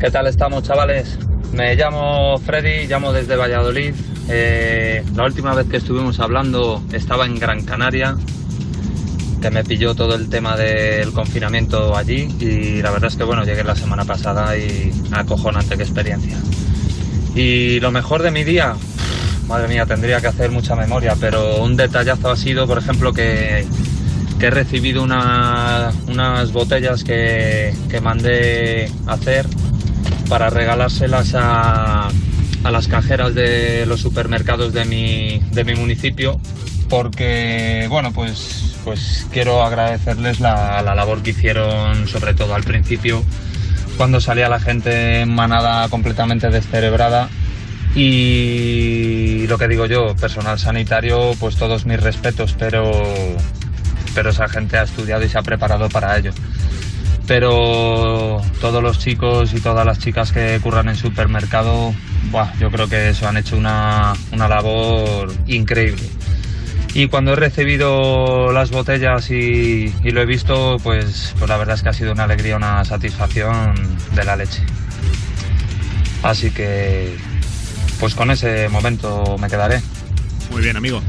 ¿Qué tal estamos, chavales? Me llamo Freddy, llamo desde Valladolid. Eh, la última vez que estuvimos hablando estaba en Gran Canaria, que me pilló todo el tema del confinamiento allí y la verdad es que bueno, llegué la semana pasada y acojonante qué experiencia. Y lo mejor de mi día, madre mía, tendría que hacer mucha memoria, pero un detallazo ha sido, por ejemplo, que, he recibido una- unas botellas que, que mandé hacer para regalárselas a, a las cajeras de los supermercados de mi, de mi municipio porque bueno pues pues quiero agradecerles la, la labor que hicieron sobre todo al principio cuando salía la gente en manada completamente descerebrada. Y lo que digo yo personal sanitario pues todos mis respetos pero pero esa gente ha estudiado y se ha preparado para ello pero todos los chicos y todas las chicas que curran en supermercado, buah, yo creo que eso han hecho una, una labor increíble. Y cuando he recibido las botellas y, y lo he visto, pues, pues la verdad es que ha sido una alegría, una satisfacción de la leche. Así que, pues con ese momento me quedaré. Muy bien, amigo.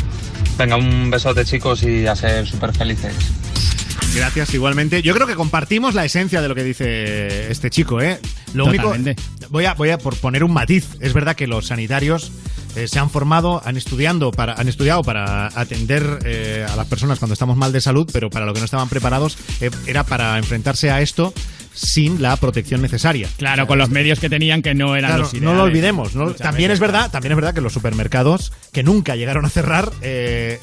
Venga, un besote chicos y a ser súper felices. Gracias, igualmente. Yo creo que compartimos la esencia de lo que dice este chico, ¿eh? Lo Totalmente. único. Voy a, voy a por poner un matiz. Es verdad que los sanitarios eh, se han formado, han estudiando para, han estudiado para atender eh, a las personas cuando estamos mal de salud, pero para lo que no estaban preparados eh, era para enfrentarse a esto sin la protección necesaria. Claro, con los medios que tenían que no eran Claro, los no ideales. lo olvidemos. ¿no? También veces. es verdad, también es verdad que los supermercados que nunca llegaron a cerrar eh,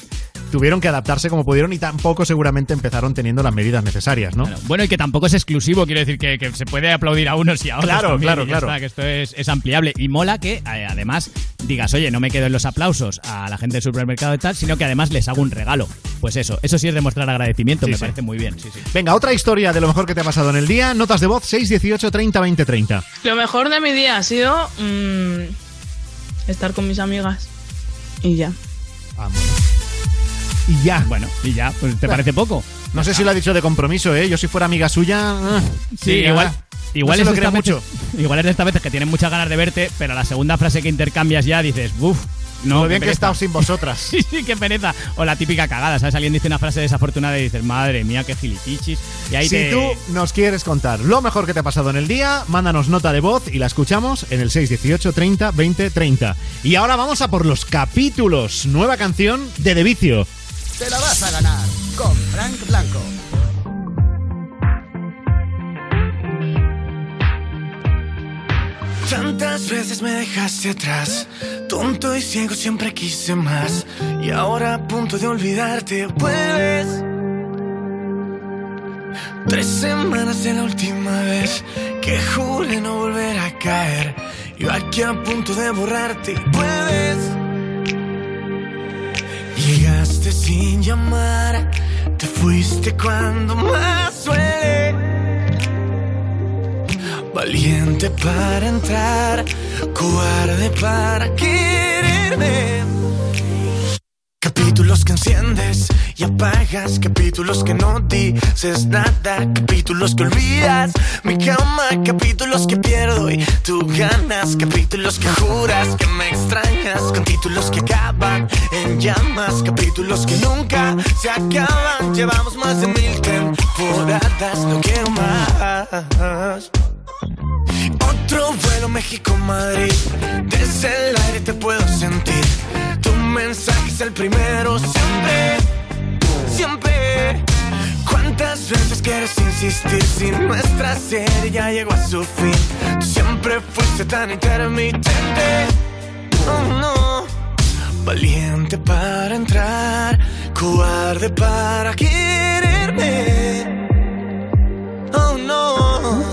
tuvieron que adaptarse como pudieron y tampoco seguramente empezaron teniendo las medidas necesarias, ¿no? Bueno, y que tampoco es exclusivo, quiero decir que, que se puede aplaudir a unos y a otros. Claro, también, claro, claro. está, que esto es, es ampliable. Y mola que eh, además digas, oye, no me quedo en los aplausos a la gente del supermercado y tal, sino que además les hago un regalo. Pues eso, eso sí es demostrar agradecimiento, Sí, me sí. parece muy bien. Sí, sí. Venga, otra historia de lo mejor que te ha pasado en el día. Notas de voz 618 30 20 30. Lo mejor de mi día ha sido mm, estar con mis amigas. Y ya. Y ya. Bueno, y ya, pues ¿te parece poco? No sé si lo ha dicho de compromiso, ¿eh? Yo si fuera amiga suya... ah, Sí, igual. no Igual se es lo mucho. igual es de estas veces que tienen muchas ganas de verte, pero la segunda frase que intercambias ya dices, uff, no. Lo bien qué que he pereza". estado sin vosotras. sí, sí, qué pereza. O la típica cagada, ¿sabes? Alguien dice una frase desafortunada y dices, madre mía, qué gilipichis. Y ahí si te... tú nos quieres contar lo mejor que te ha pasado en el día, mándanos nota de voz y la escuchamos en el 618 30 20 30. Y ahora vamos a por los capítulos. Nueva canción de De Vicio. Te la vas a ganar con Frank Blanco. Tantas veces me dejaste atrás, tonto y ciego siempre quise más. Y ahora a punto de olvidarte, vuelves. Tres semanas de la última vez que jure no volver a caer. Yo aquí a punto de borrarte, puedes. Llegaste sin llamar, te fuiste cuando más suele. Valiente para entrar, cobarde para quererme. Capítulos que no dices nada, capítulos que olvidas, mi cama, capítulos que pierdo y tú ganas, capítulos que juras que me extrañas, con títulos que acaban en llamas, capítulos que nunca se acaban, llevamos más de mil temporadas, no quiero más. Otro vuelo México-Madrid. Desde el aire te puedo sentir. Tu mensaje es el primero, siempre, siempre. ¿Cuántas veces quieres insistir si nuestra serie ya llegó a su fin? Siempre fuiste tan intermitente. Oh no. Valiente para entrar, cobarde para quererme. Oh no.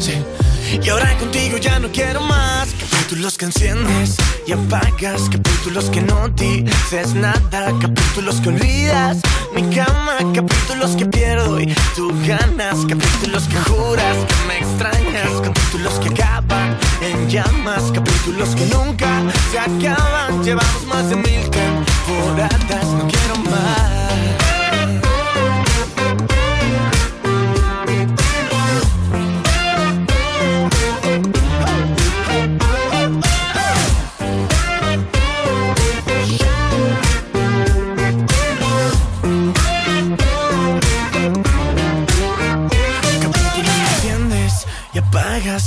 Sí. Y ahora contigo ya no quiero más. Capítulos que enciendes y apagas. Capítulos que no dices nada. Capítulos que olvidas. Mi cama. Capítulos que pierdo y tú ganas. Capítulos que juras que me extrañas. Capítulos que acaban en llamas. Capítulos que nunca se acaban. Llevamos más de mil temporadas. No quiero más.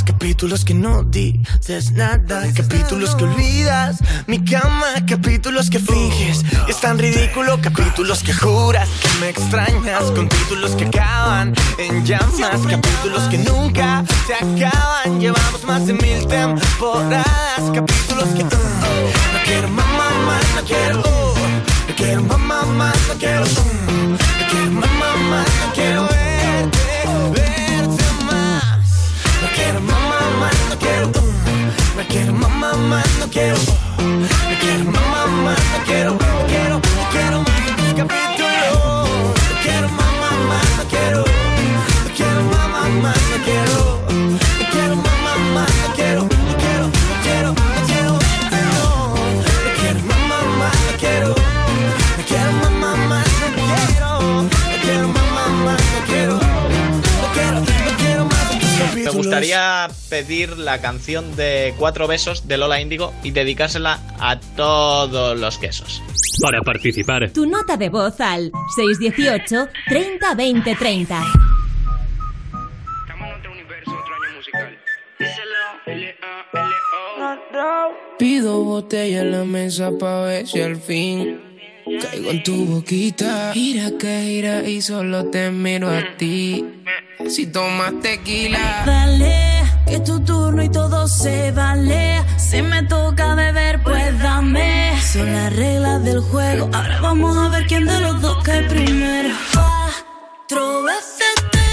Capítulos que no dices nada Capítulos que olvidas. Mi cama, capítulos que finges. Y Es tan ridículo Capítulos que juras que me extrañas. Con títulos que acaban en llamas. Capítulos que nunca se acaban. Llevamos más de mil temporadas. Capítulos que uh, No quiero más, más, más, no quiero uh, No quiero más, no quiero uh, No quiero más, no quiero verte No quiero más, más, no quiero. No quiero más, más, no quiero. No quiero, no quiero más de tus capítulos. No quiero más, más, no quiero. No quiero más, más, más, no quiero. Gustaría pedir la canción de Cuatro Besos de Lola Índigo y dedicársela a todos los quesos. Para participar, Tu nota de voz al 618 30 20 30. Pido botella en la mesa pa' ver si al fin caigo en tu boquita. Gira que gira y solo te miro a ti. Si tomas tequila. Dale, que es tu turno y todo se vale. Si me toca beber, pues dame. Son las reglas del juego. Ahora vamos a ver quién de los dos cae primero. Cuatro veces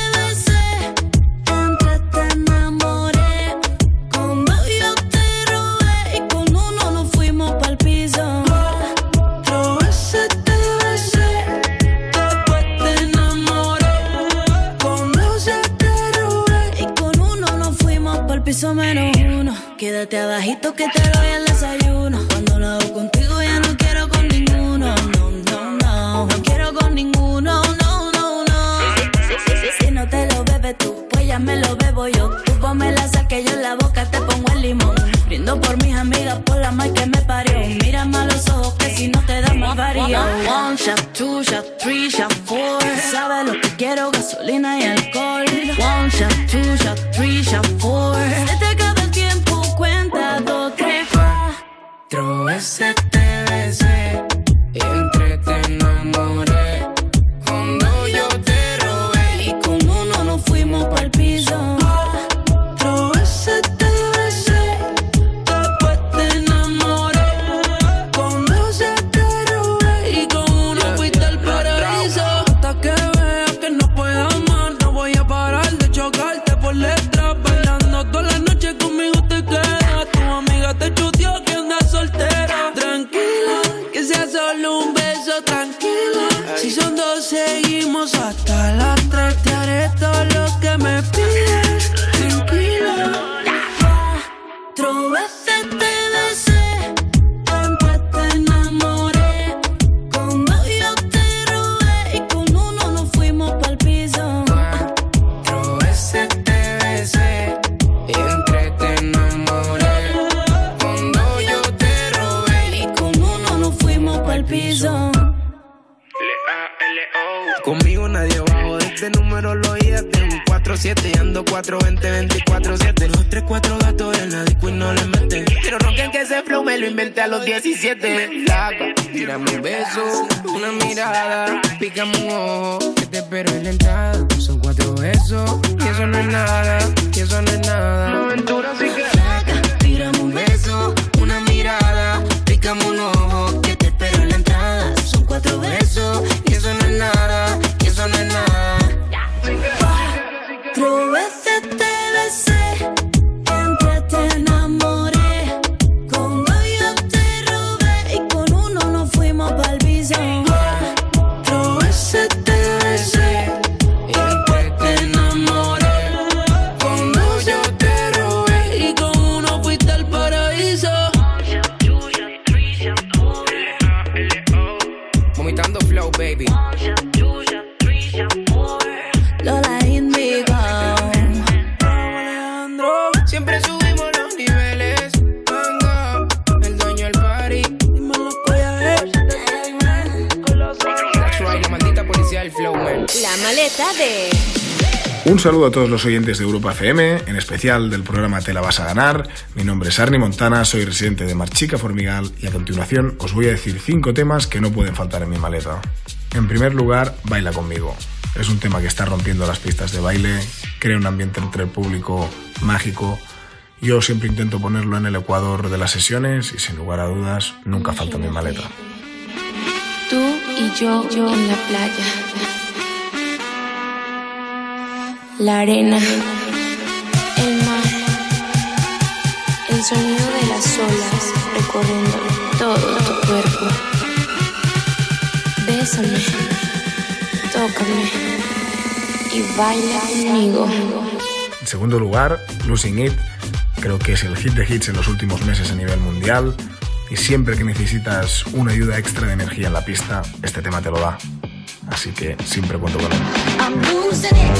piso menos uno. Quédate abajito que te doy el desayuno. Cuando lo hago contigo ya no quiero con ninguno. No, no, no. No quiero con ninguno. No, no, no. Si, no te lo bebes tú, pues ya me lo bebo yo. Tú ponme la sal que yo en la boca te pongo el limón. Brindo por mis amigas, por la mal que me parió. Mírame a los ojos que si no te da más varío. One shot, two shot, three shot, saludo a todos los oyentes de Europa FM, en especial del programa Te la vas a ganar. Mi nombre es Arni Montana, soy residente de Marchica Formigal y a continuación os voy a decir cinco temas que no pueden faltar en mi maleta. En primer lugar, Baila conmigo. Es un tema que está rompiendo las pistas de baile, crea un ambiente entre el público mágico. Yo siempre intento ponerlo en el ecuador de las sesiones y sin lugar a dudas nunca falta en mi maleta. Tú y yo, yo en la playa. La arena, el mar, el sonido de las olas recorriendo todo tu cuerpo. Bésame, tócame y baila conmigo. En segundo lugar, Losing It, creo que es el hit de hits en los últimos meses a nivel mundial y siempre que necesitas una ayuda extra de energía en la pista, este tema te lo da. Así que siempre cuento con él. I'm losing it.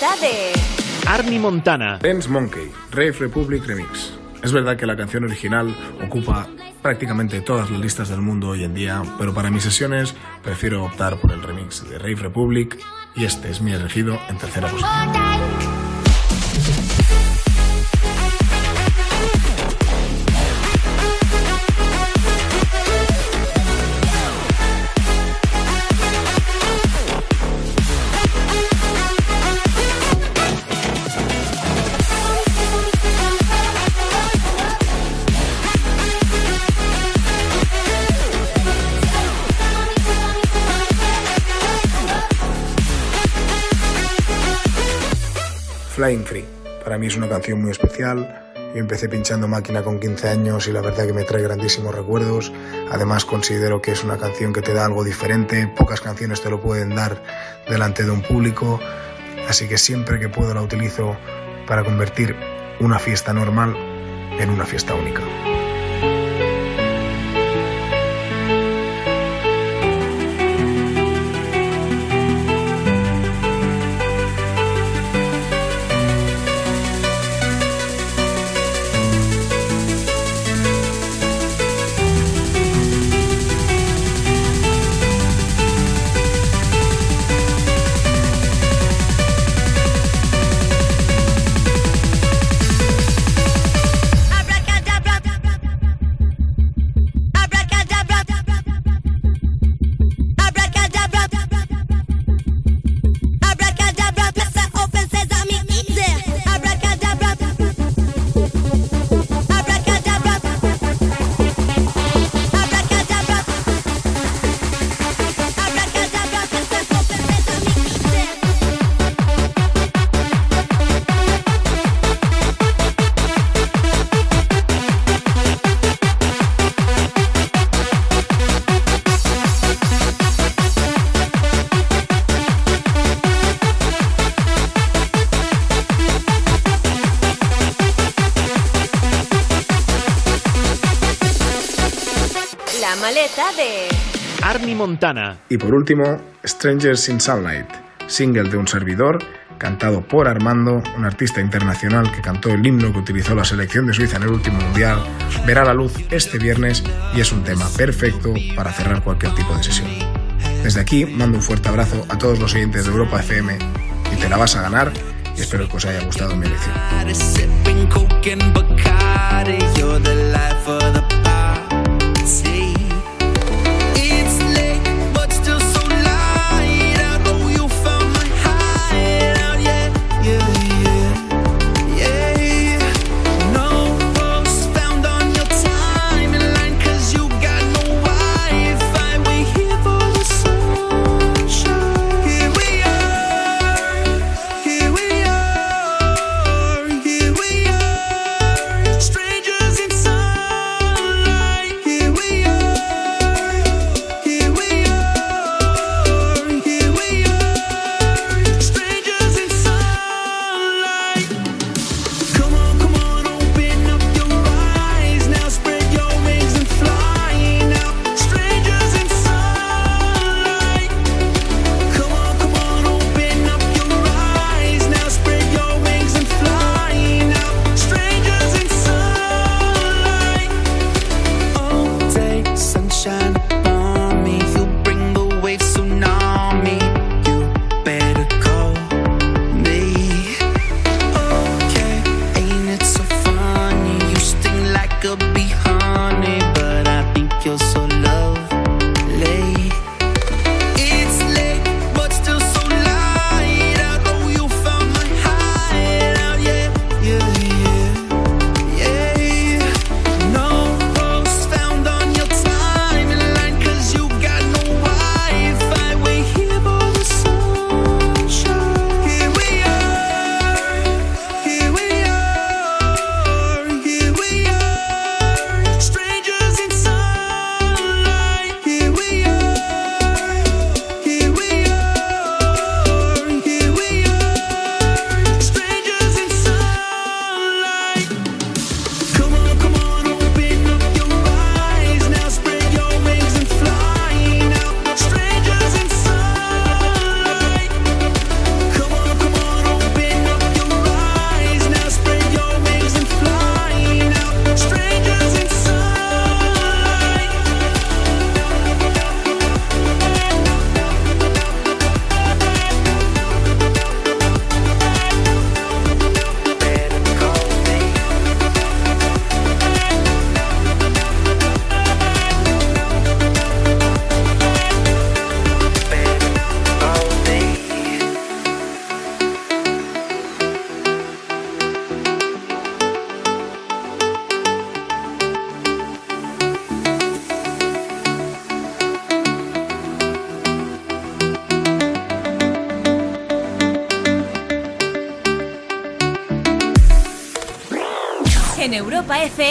Maleta de Army Montana. Dance Monkey, Rave Republic Remix. Es verdad que la canción original ocupa prácticamente todas las listas del mundo hoy en día, pero para mis sesiones prefiero optar por el remix de Rave Republic y este es mi elegido en tercera posición. Flying Free. Para mí es una canción muy especial. Yo empecé pinchando máquina con 15 años y la verdad que me trae grandísimos recuerdos. Además considero que es una canción que te da algo diferente. Pocas canciones te lo pueden dar delante de un público. Así que siempre que puedo la utilizo para convertir una fiesta normal en una fiesta única. Y por último, Strangers in Sunlight, single de un servidor, cantado por Armando, un artista internacional que cantó el himno que utilizó la selección de Suiza en el último mundial, verá la luz este viernes y es un tema perfecto para cerrar cualquier tipo de sesión. Desde aquí mando un fuerte abrazo a todos los oyentes de Europa FM y te la vas a ganar y espero que os haya gustado mi elección.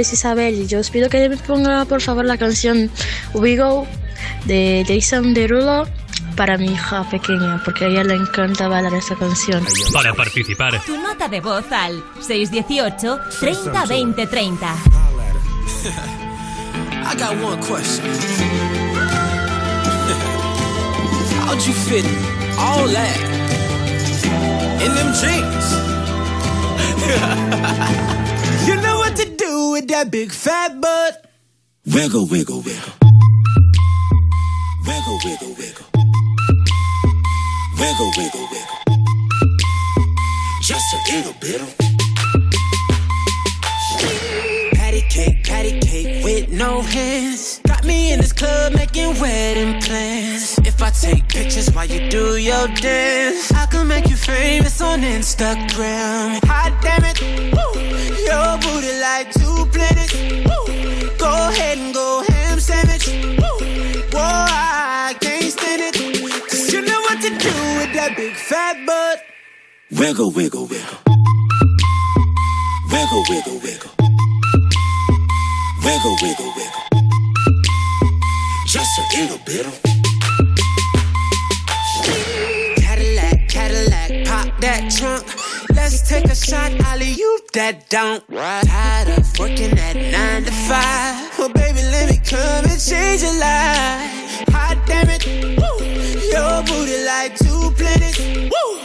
Nombre es Isabel y yo os pido que me ponga por favor la canción We Go de Jason Derulo para mi hija pequeña porque a ella le encanta bailar esa canción. Para participar, Tu nota de voz al 618 30 20 30. I got one question. How'd you fit all that in them jeans? that big fat butt. Wiggle, wiggle, wiggle. Wiggle, wiggle, wiggle. Wiggle, wiggle, wiggle. Just a little bit. Patty cake, patty cake with no hands. Got me in this club making wedding plans. If I take pictures while you do your dance, I can make you famous on Instagram. Wiggle, wiggle, wiggle. Wiggle, wiggle, wiggle. Wiggle, wiggle, wiggle. Just a little bit. Cadillac, Cadillac, pop that trunk. Let's take a shot, Ollie, you that don't. Tired of working at nine to five. Well, baby, let me come and change your life. Hot damn it, woo. Your booty like two planets. Woo.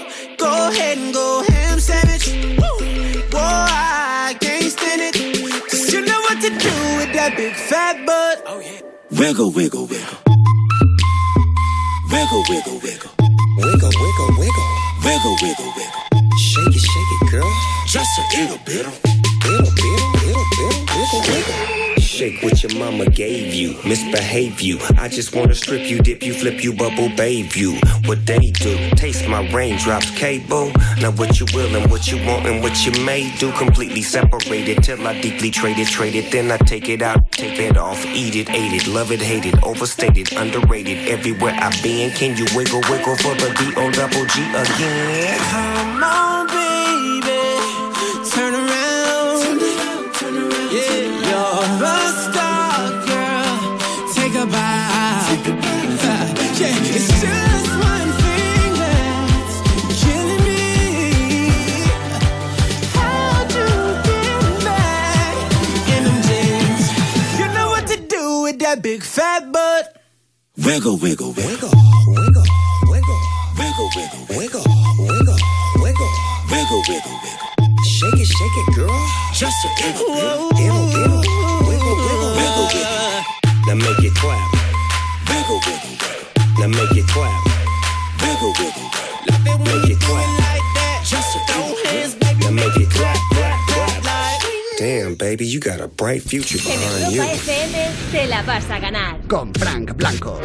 Go ahead and go ham sandwich. Woo. Whoa, I can't stand it. Cause you know what to do with that big fat butt. Oh, yeah. Wiggle, wiggle, wiggle. Wiggle, wiggle, wiggle. Wiggle, wiggle, wiggle. Wiggle, wiggle, wiggle. Shake it, shake it, girl. Just a little bit. Your mama gave you, misbehave you. I just wanna strip you, dip you, flip you, bubble bathe you. What they do, taste my raindrops, cable. Now what you will and what you want and what you may do. Completely separated till I deeply trade it, trade it. Then I take it out, take it off, eat it, ate it, love it, hate it, overstated, underrated. Everywhere I been, can you wiggle, wiggle for the D O double G again? Come on, Wiggle, wiggle, wiggle. Wiggle, wiggle. Wiggle, wiggle, wiggle. Wiggle, wiggle. Wiggle, wiggle, wiggle. Shake it, shake it, girl. Just a little bit. Little, little. Wiggle, wiggle, wiggle, wiggle. Now make it clap. Wiggle, wiggle, wiggle. Now make it clap. Wiggle, wiggle, wiggle. Make it clap. Just a throw hands, baby. Now make it clap. Damn, baby, you got a bright future En behind you. Europa FM te la vas a ganar. Con Frank Blanco.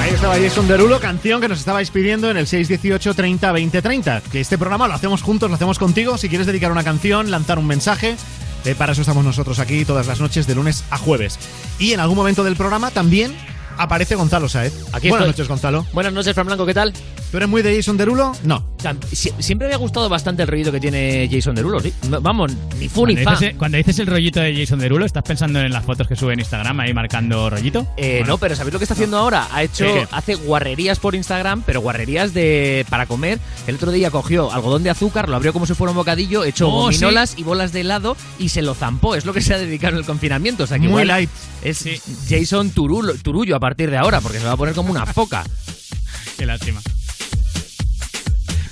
Ahí estaba Jason Derulo, canción que nos estabais pidiendo en el 618 30 20 30. Que este programa lo hacemos juntos, lo hacemos contigo. Si quieres dedicar una canción, lanzar un mensaje, Eh, para eso estamos nosotros aquí todas las noches de lunes a jueves. Y en algún momento del programa también aparece Gonzalo Saez. Aquí Buenas estoy. noches, Gonzalo. Buenas noches, Fran Blanco, ¿qué tal? ¿Tú eres muy de Jason Derulo? No. O sea, sie- siempre me ha gustado bastante el rollito que tiene Jason Derulo, sí. No, Vamos, ni fu ni Cuando fa. dices, cuando dices el rollito de Jason Derulo, ¿estás pensando en las fotos que sube en Instagram ahí marcando rollito? Eh, Bueno. No, pero ¿sabéis lo que está haciendo ahora? Ha hecho, ¿Qué? hace guarrerías por Instagram, pero guarrerías de para comer. El otro día cogió algodón de azúcar, lo abrió como si fuera un bocadillo, echó Oh, gominolas y bolas de helado y se lo zampó. Es lo que se ha dedicado en el confinamiento. O sea, que Muy igual light. Es Jason Turulo, Turullo a partir de ahora, porque se va a poner como una foca. Qué lástima.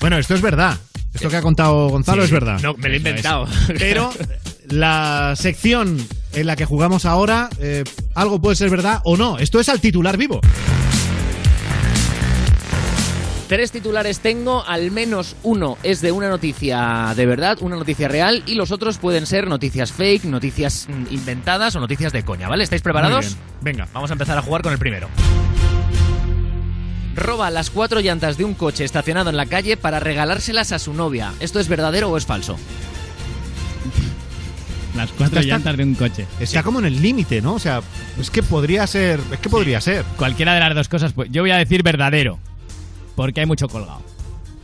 Bueno, esto es verdad. Esto que ha contado Gonzalo Sí, es verdad. No, me lo he inventado. Pero la sección en la que jugamos ahora, eh, algo puede ser verdad o no. Esto es al titular vivo. Tres titulares tengo, al menos uno es de una noticia de verdad, una noticia real, y los otros pueden ser noticias fake, noticias mm, inventadas o noticias de coña, ¿vale? ¿Estáis preparados? Muy bien. Venga. Vamos a empezar a jugar con el primero. Roba las cuatro llantas de un coche estacionado en la calle para regalárselas a su novia. ¿Esto es verdadero o es falso? Las cuatro Está- llantas de un coche. Está como en el límite, ¿no? O sea, es que podría ser. Es que podría ser. Cualquiera de las dos cosas. Pues yo voy a decir verdadero. Porque hay mucho colgado.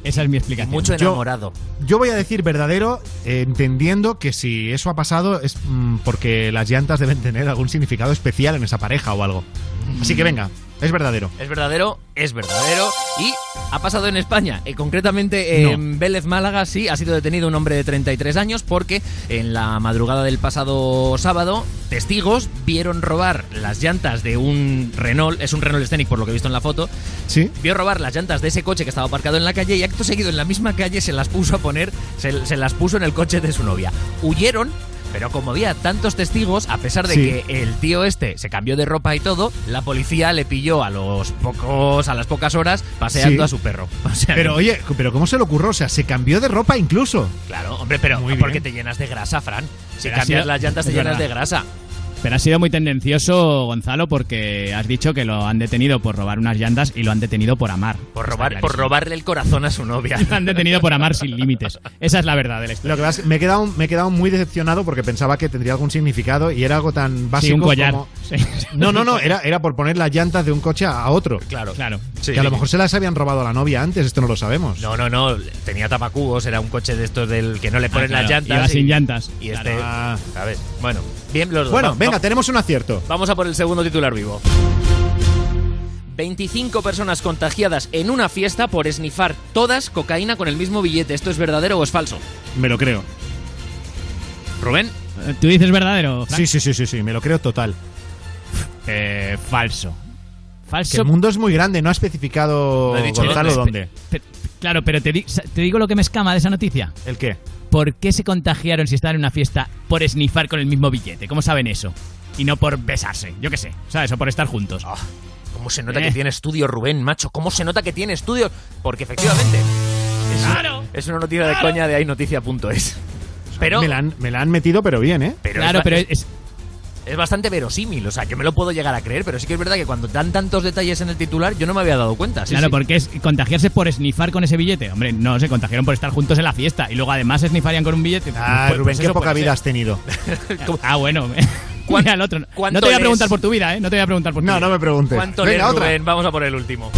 Esa es mi explicación. Mucho enamorado. Yo voy a decir verdadero, eh, entendiendo que si eso ha pasado es mm, porque las llantas deben tener algún significado especial en esa pareja o algo. Así que venga, es verdadero. Es verdadero, es verdadero. Y ha pasado en España. Eh, concretamente en Vélez, Málaga, sí, ha sido detenido un hombre de 33 años porque en la madrugada del pasado sábado, testigos vieron robar las llantas de un Renault, es un Renault Scenic por lo que he visto en la foto, Sí. vio robar las llantas de ese coche que estaba aparcado en la calle y acto seguido en la misma calle se las puso a poner, se, se las puso en el coche de su novia. Huyeron. Pero como había tantos testigos, a pesar de Sí. que el tío este se cambió de ropa y todo, la policía le pilló a los pocos, a las pocas horas paseando Sí. a su perro. O sea, Pero oye, pero ¿cómo se le ocurrió? O sea, se cambió de ropa incluso. claro, hombre, pero Muy porque bien. te llenas de grasa, Fran. Si cambias las llantas te llenas de grasa. Pero ha sido muy tendencioso, Gonzalo, porque has dicho que lo han detenido por robar unas llantas y lo han detenido por amar. Por robar, por robarle el corazón a su novia. Lo han detenido por amar sin límites. Esa es la verdad de la historia. Lo que pasa es que me he quedado, me he quedado muy decepcionado porque pensaba que tendría algún significado y era algo tan básico Sí, un collar. como- Sí. No, no, no, era, era por poner las llantas de un coche a otro. Claro. Claro. Sí, que a lo mejor se las habían robado a la novia antes, esto no lo sabemos. No, no, no. Tenía tapacubos, era un coche de estos del que no le ponen claro, las llantas. iba sin llantas. Y este. Ah. ¿Sabes? Bueno, bien los dos. Bueno, Va- venga, va- tenemos un acierto. Vamos a por el segundo titular vivo. 25 personas contagiadas en una fiesta por esnifar todas cocaína con el mismo billete. ¿Esto es verdadero o es falso? Me lo creo. Rubén, Eh, ¿Tú dices verdadero? Frank? Sí, sí, sí, sí, sí, me lo creo total. Eh, falso. Que Falso. el mundo es muy grande, no ha especificado No he dicho Gonzalo dónde. dónde. Pe- Claro, pero te, di- te digo lo que me escama de esa noticia. ¿El qué? ¿Por qué se contagiaron si estaban en una fiesta por esnifar con el mismo billete? ¿Cómo saben eso? Y no por besarse, yo qué sé, ¿sabes? O por estar juntos. Ah, ¿cómo se nota Eh. que tiene estudio Rubén, macho? ¿Cómo se nota que tiene estudio? Porque efectivamente. Es, Claro, es una noticia de coña de aynoticia.es. Pero, Me la, han, me la han metido, pero bien, ¿eh? pero claro, es, pero es, es, bastante verosímil. O sea, yo me lo puedo llegar a creer, pero sí que es verdad que cuando dan tantos detalles en el titular, yo no me había dado cuenta. Sí, claro, sí. porque es contagiarse por esnifar con ese billete. Hombre, no, se contagiaron por estar juntos en la fiesta y luego además esnifarían con un billete. Ah, Pues- Rubén, pues qué eso poca vida ser. has tenido. Ah, bueno. ¿Cuán- Mira el otro. No te voy a preguntar por tu vida, ¿eh? No te voy a preguntar por tu No, vida. no me preguntes. ¿Cuánto Venga, lees. Rubén? Vamos a por el último.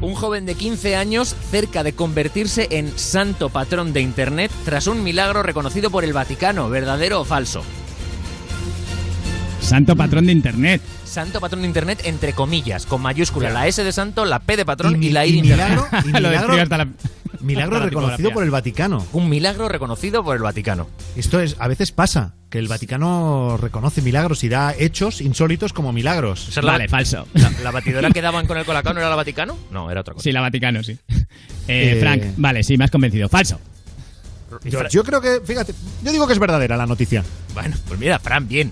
Un joven de 15 años cerca de convertirse en santo patrón de Internet tras un milagro reconocido por el Vaticano. ¿Verdadero o falso? Santo patrón de internet. Santo patrón de Internet entre comillas, con mayúscula. La S de santo, la P de patrón Y la I de Internet. milagro, y milagro, describe hasta la- milagro hasta la reconocido por el Vaticano. Un milagro reconocido por el Vaticano. Esto es, a veces pasa, que el Vaticano reconoce milagros y da hechos insólitos como milagros. Esa es la- Vale, falso. La, la batidora que daban con el colacao no era la Vaticano? No, era otra cosa. Sí, la Vaticano, sí. Eh, Eh, Frank, vale, sí, me has convencido. Falso. Yo, yo creo que, fíjate, yo digo que es verdadera la noticia. Bueno, pues mira, Fran, bien.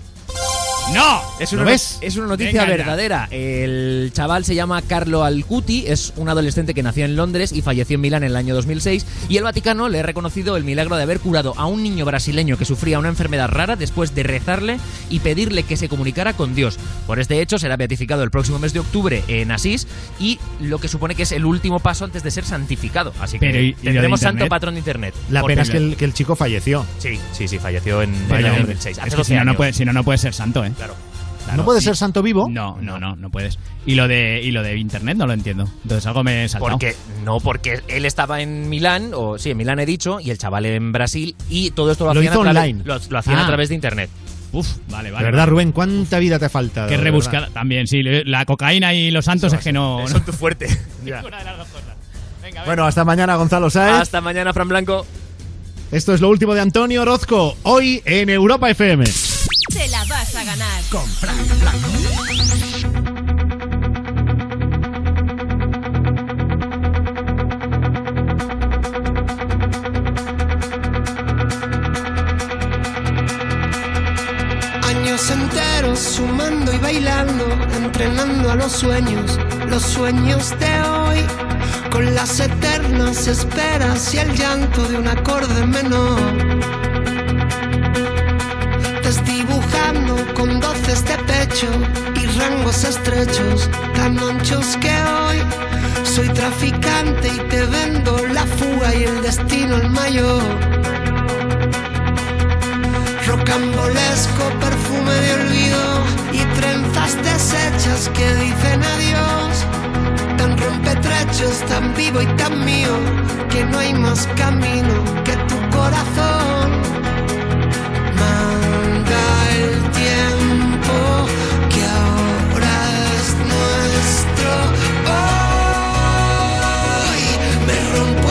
¡No! Es ¿Lo una, ves? es una noticia Venga verdadera. El chaval se llama Carlo Alcuti, es un adolescente que nació en Londres y falleció en Milán en el año 2006. Y el Vaticano le ha reconocido el milagro de haber curado a un niño brasileño que sufría una enfermedad rara después de rezarle y pedirle que se comunicara con Dios. Por este hecho será beatificado el próximo mes de octubre en Asís y lo que supone que es el último paso antes de ser santificado. Así que Pero, ¿y- y lo de tendremos santo internet? patrón de internet. La pena es que el, que el chico falleció. Sí, sí, sí, falleció en, en el hombre. 2006. Hace Es que 12 si no, puede, si no, no puede ser santo, ¿eh? Claro. ¿No puede ser santo vivo? No, no, no, no puedes. Y lo de y lo de internet no lo entiendo. Entonces algo me he saltado. Porque no, porque él estaba en Milán, o sí, en Milán he dicho, y el chaval en Brasil, y todo esto lo, Lo hacían, a través, online. lo, lo hacían Ah. a través de internet. Uf, vale, vale. de verdad, Rubén, ¿cuánta vida te falta? Qué De rebuscada. verdad. También, sí. La cocaína y los santos es que no. Son tu fuerte. Ninguna de las dos cosas. Venga, Bueno, hasta mañana, Gonzalo Sáez. Hasta mañana, Fran Blanco. Esto es lo último de Antonio Orozco, hoy en Europa FM. Te la vas a ganar. Con Frank Blanco. Años enteros sumando y bailando, entrenando a los sueños, los sueños de hoy, con las eternas esperas y el llanto de un acorde menor. Con doces de pecho y rangos estrechos, tan anchos que hoy soy traficante y te vendo la fuga y el destino el mayor rocambolesco perfume de olvido y trenzas deshechas que dicen adiós. Tan rompetrechos, tan vivo y tan mío, que no hay más camino que tu corazón.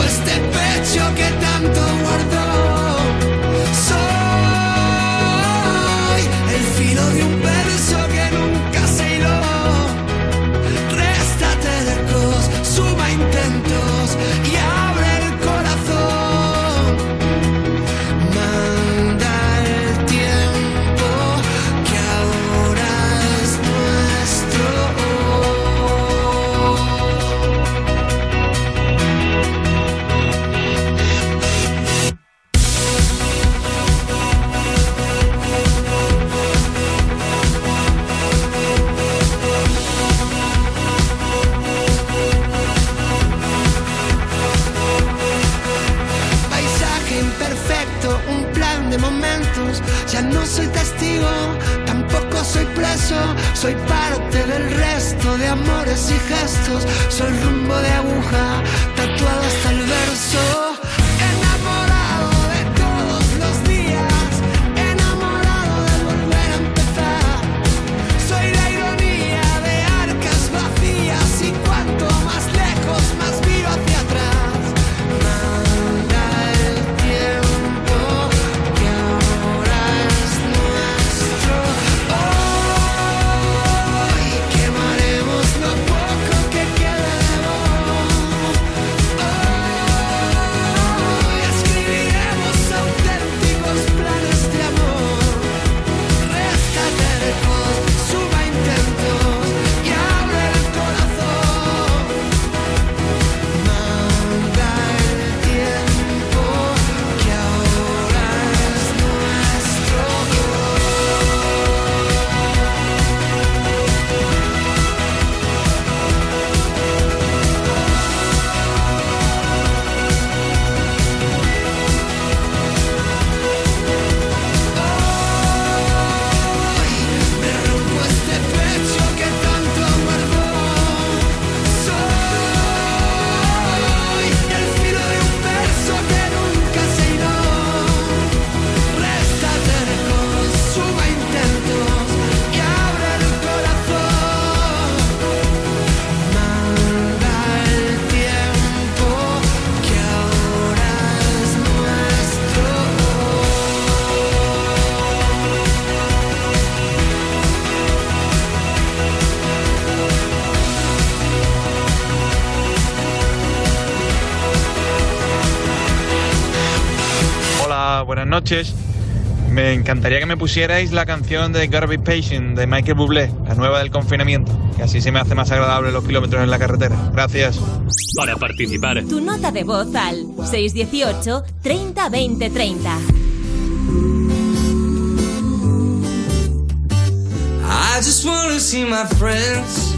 Este pecho que tanto guardó. Tampoco soy preso. Soy parte del resto de amores y gestos. Soy rumbo de aguja, tatuado hasta el noches. Me encantaría que me pusierais la canción de Gotta Be Patient de Michael Bublé, la nueva del confinamiento, que así se me hace más agradable los kilómetros en la carretera. Gracias. Para participar, Tu nota de voz al 618 30 20 30. I just wanna see my friends.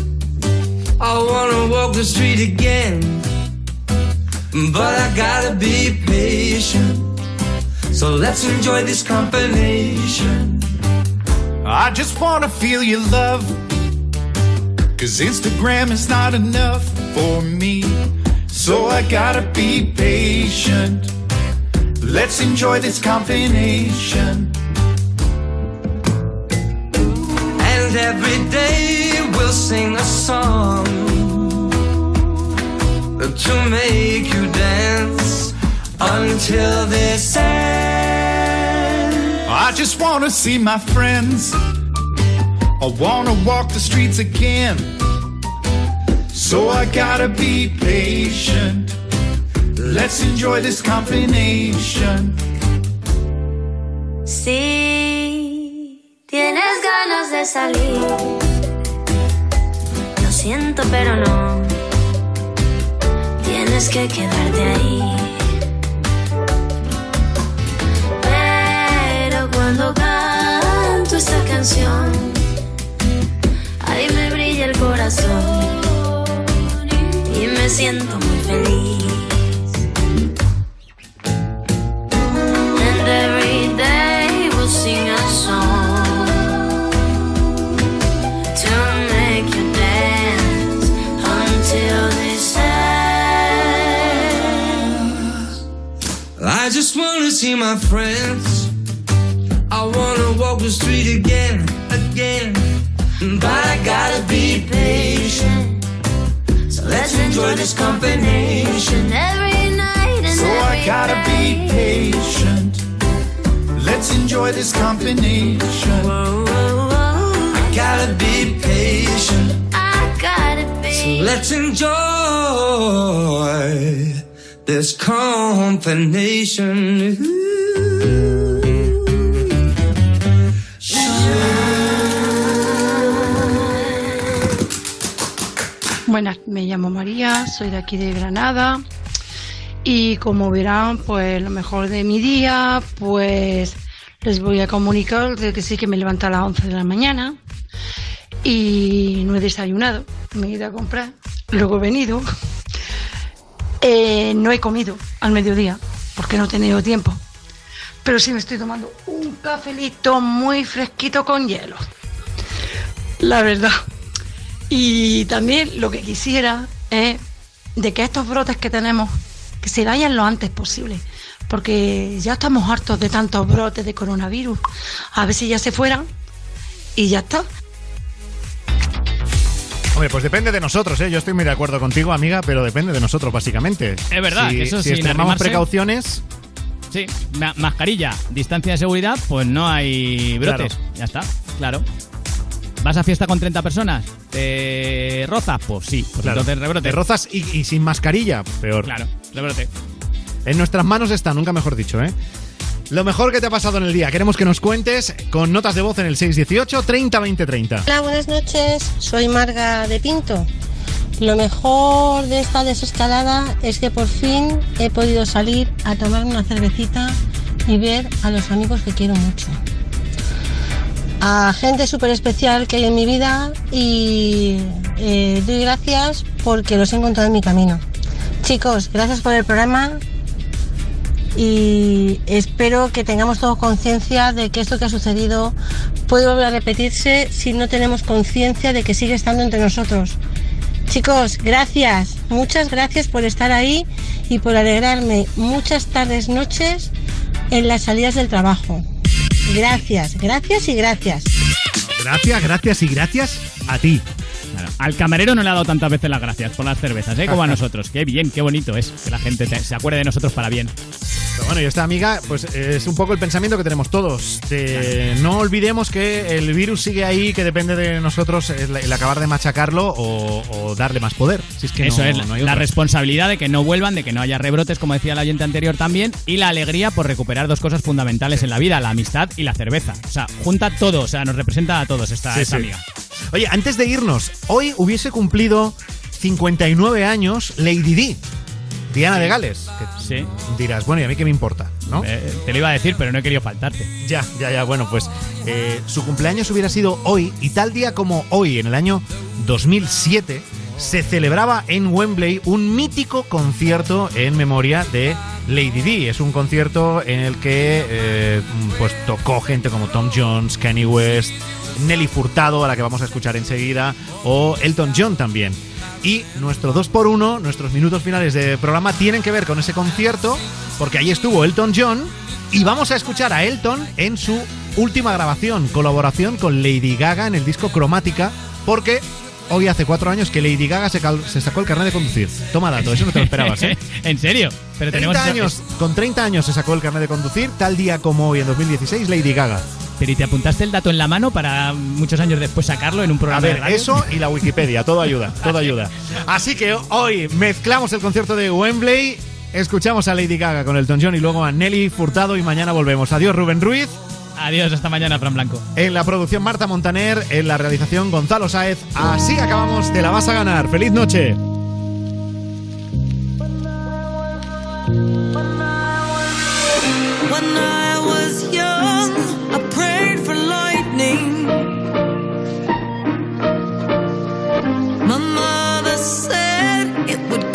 I wanna walk the street again. But I gotta be patient. So let's enjoy this combination. I just wanna feel your love. Cause Instagram is not enough for me. So I gotta be patient. Let's enjoy this combination. And every day we'll sing a song to make you dance until this ends. I just wanna see my friends. I wanna walk the streets again. So I gotta be patient. Let's enjoy this combination. Si tienes ganas de salir, lo siento pero no, tienes que quedarte ahí. Cuando canto esta canción, ahí me brilla el corazón y me siento muy feliz. And every day we'll sing a song to make you dance until this ends. I just wanna see my friends. The street again, again. But I gotta be patient. So let's enjoy this combination. Every night and So every I gotta be patient. Let's enjoy this combination. I gotta be patient. I gotta be. So let's enjoy this combination. Buenas, me llamo María, soy de aquí de Granada. Y como verán, pues lo mejor de mi día, pues les voy a comunicar de que sí que me levanto a las 11 de la mañana y no he desayunado, me he ido a comprar, luego he venido, Eh, no he comido al mediodía porque no he tenido tiempo, pero sí me estoy tomando un cafelito muy fresquito con hielo, la verdad. Y también lo que quisiera es de que estos brotes que tenemos, que se vayan lo antes posible, porque ya estamos hartos de tantos brotes de coronavirus. A ver si ya se fueran y ya está. Hombre, pues depende de nosotros, ¿eh? Yo estoy muy de acuerdo contigo, amiga, pero depende de nosotros, básicamente. Es verdad, Si, que eso si extremamos arrimarse- precauciones, Sí, ma- mascarilla, distancia de seguridad, pues no hay brotes. Ya está, claro. ¿Vas a fiesta con 30 personas? ¿Te rozas? Pues sí, pues claro, entonces rebrote. te rozas y, y sin mascarilla, peor. Claro, rebrote. En nuestras manos está, nunca mejor dicho, ¿eh? Lo mejor que te ha pasado en el día. Queremos que nos cuentes con notas de voz en el 618 30 20 30. Hola, buenas noches. Soy Marga de Pinto. Lo mejor de esta desescalada es que por fin he podido salir a tomar una cervecita y ver a los amigos que quiero mucho. A gente súper especial que hay en mi vida y eh, doy gracias porque los he encontrado en mi camino. Chicos, gracias por el programa y espero que tengamos todos conciencia de que esto que ha sucedido puede volver a repetirse si no tenemos conciencia de que sigue estando entre nosotros. Chicos, gracias, muchas gracias por estar ahí y por alegrarme muchas tardes, noches en las salidas del trabajo. Gracias, gracias y gracias. Gracias, gracias y gracias a ti. Claro, Al camarero no le ha dado tantas veces las gracias por las cervezas, ¿eh? como a nosotros. Qué bien, qué bonito es que la gente te- se acuerde de nosotros para bien. bueno, y esta amiga, pues es un poco el pensamiento que tenemos todos. De no olvidemos que el virus sigue ahí, que depende de nosotros el, el acabar de machacarlo o, o darle más poder. Si es que Eso no- es, no la responsabilidad de que no vuelvan, de que no haya rebrotes, como decía el oyente anterior también, y la alegría por recuperar dos cosas fundamentales en la vida, la amistad y la cerveza. O sea, junta todo, o sea, nos representa a todos esta, Sí, esta sí. amiga. Oye, antes de irnos, hoy hubiese cumplido 59 años Lady Di, Diana de Gales. Que Sí. Dirás, bueno, ¿y a mí qué me importa? ¿no? Eh, te lo iba a decir, pero no he querido faltarte. Ya, ya, ya. Bueno, pues eh, su cumpleaños hubiera sido hoy y tal día como hoy, en el año 2007, se celebraba en Wembley un mítico concierto en memoria de Lady Di. Es un concierto en el que eh, pues tocó gente como Tom Jones, Kanye West, Nelly Furtado, a la que vamos a escuchar enseguida, o Elton John también. Y nuestro 2x1, nuestros minutos finales de programa tienen que ver con ese concierto, porque ahí estuvo Elton John y vamos a escuchar a Elton en su última grabación, colaboración con Lady Gaga en el disco Cromática, porque hoy hace cuatro años que Lady Gaga se, sacó el carnet de conducir. Toma dato, eso no te lo esperabas, ¿eh? ¿En serio? Pero 30 tenemos años, con 30 años se sacó el carnet de conducir, tal día como hoy en 2016, Lady Gaga. Pero ¿y te apuntaste el dato en la mano para muchos años después sacarlo en un A programa de ver, radio? eso y la Wikipedia, todo ayuda, todo ayuda. Así que hoy mezclamos el concierto de Wembley, escuchamos a Lady Gaga con Elton John y luego a Nelly Furtado y mañana volvemos. Adiós Rubén Ruiz. Adiós, hasta mañana, Fran Blanco. En la producción Marta Montaner, en la realización Gonzalo Sáez. Así acabamos, te la vas a ganar. ¡Feliz noche! I prayed for lightning. My mother said it would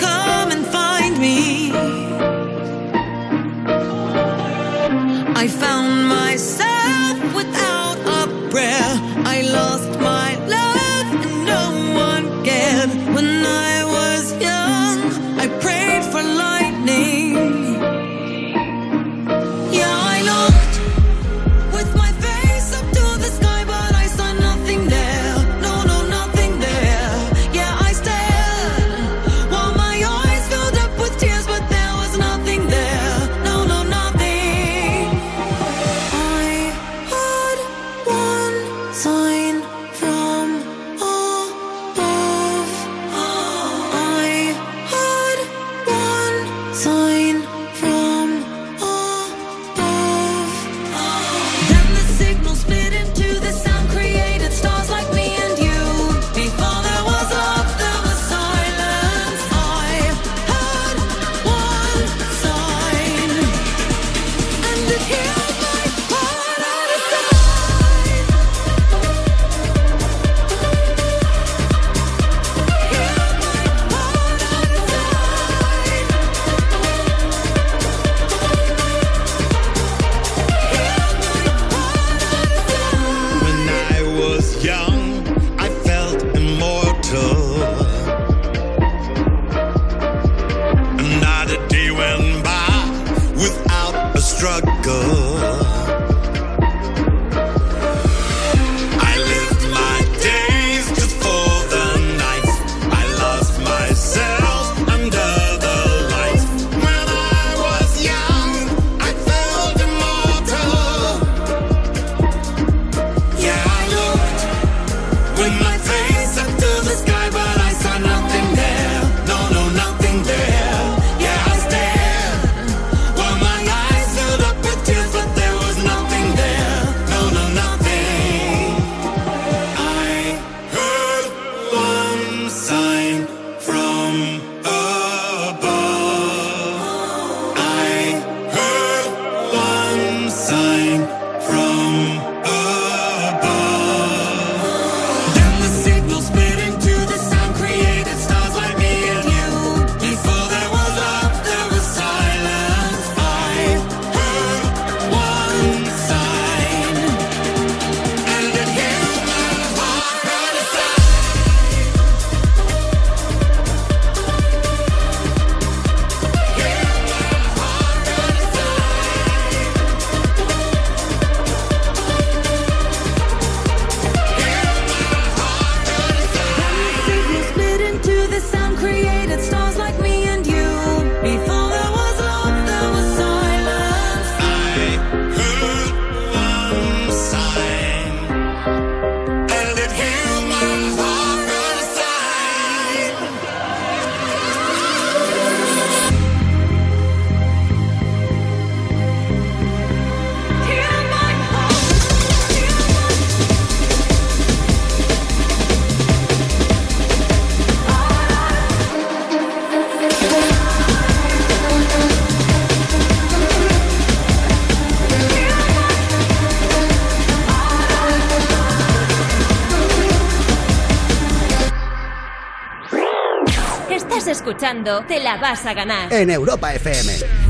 Escuchando Te la vas a ganar. En Europa FM.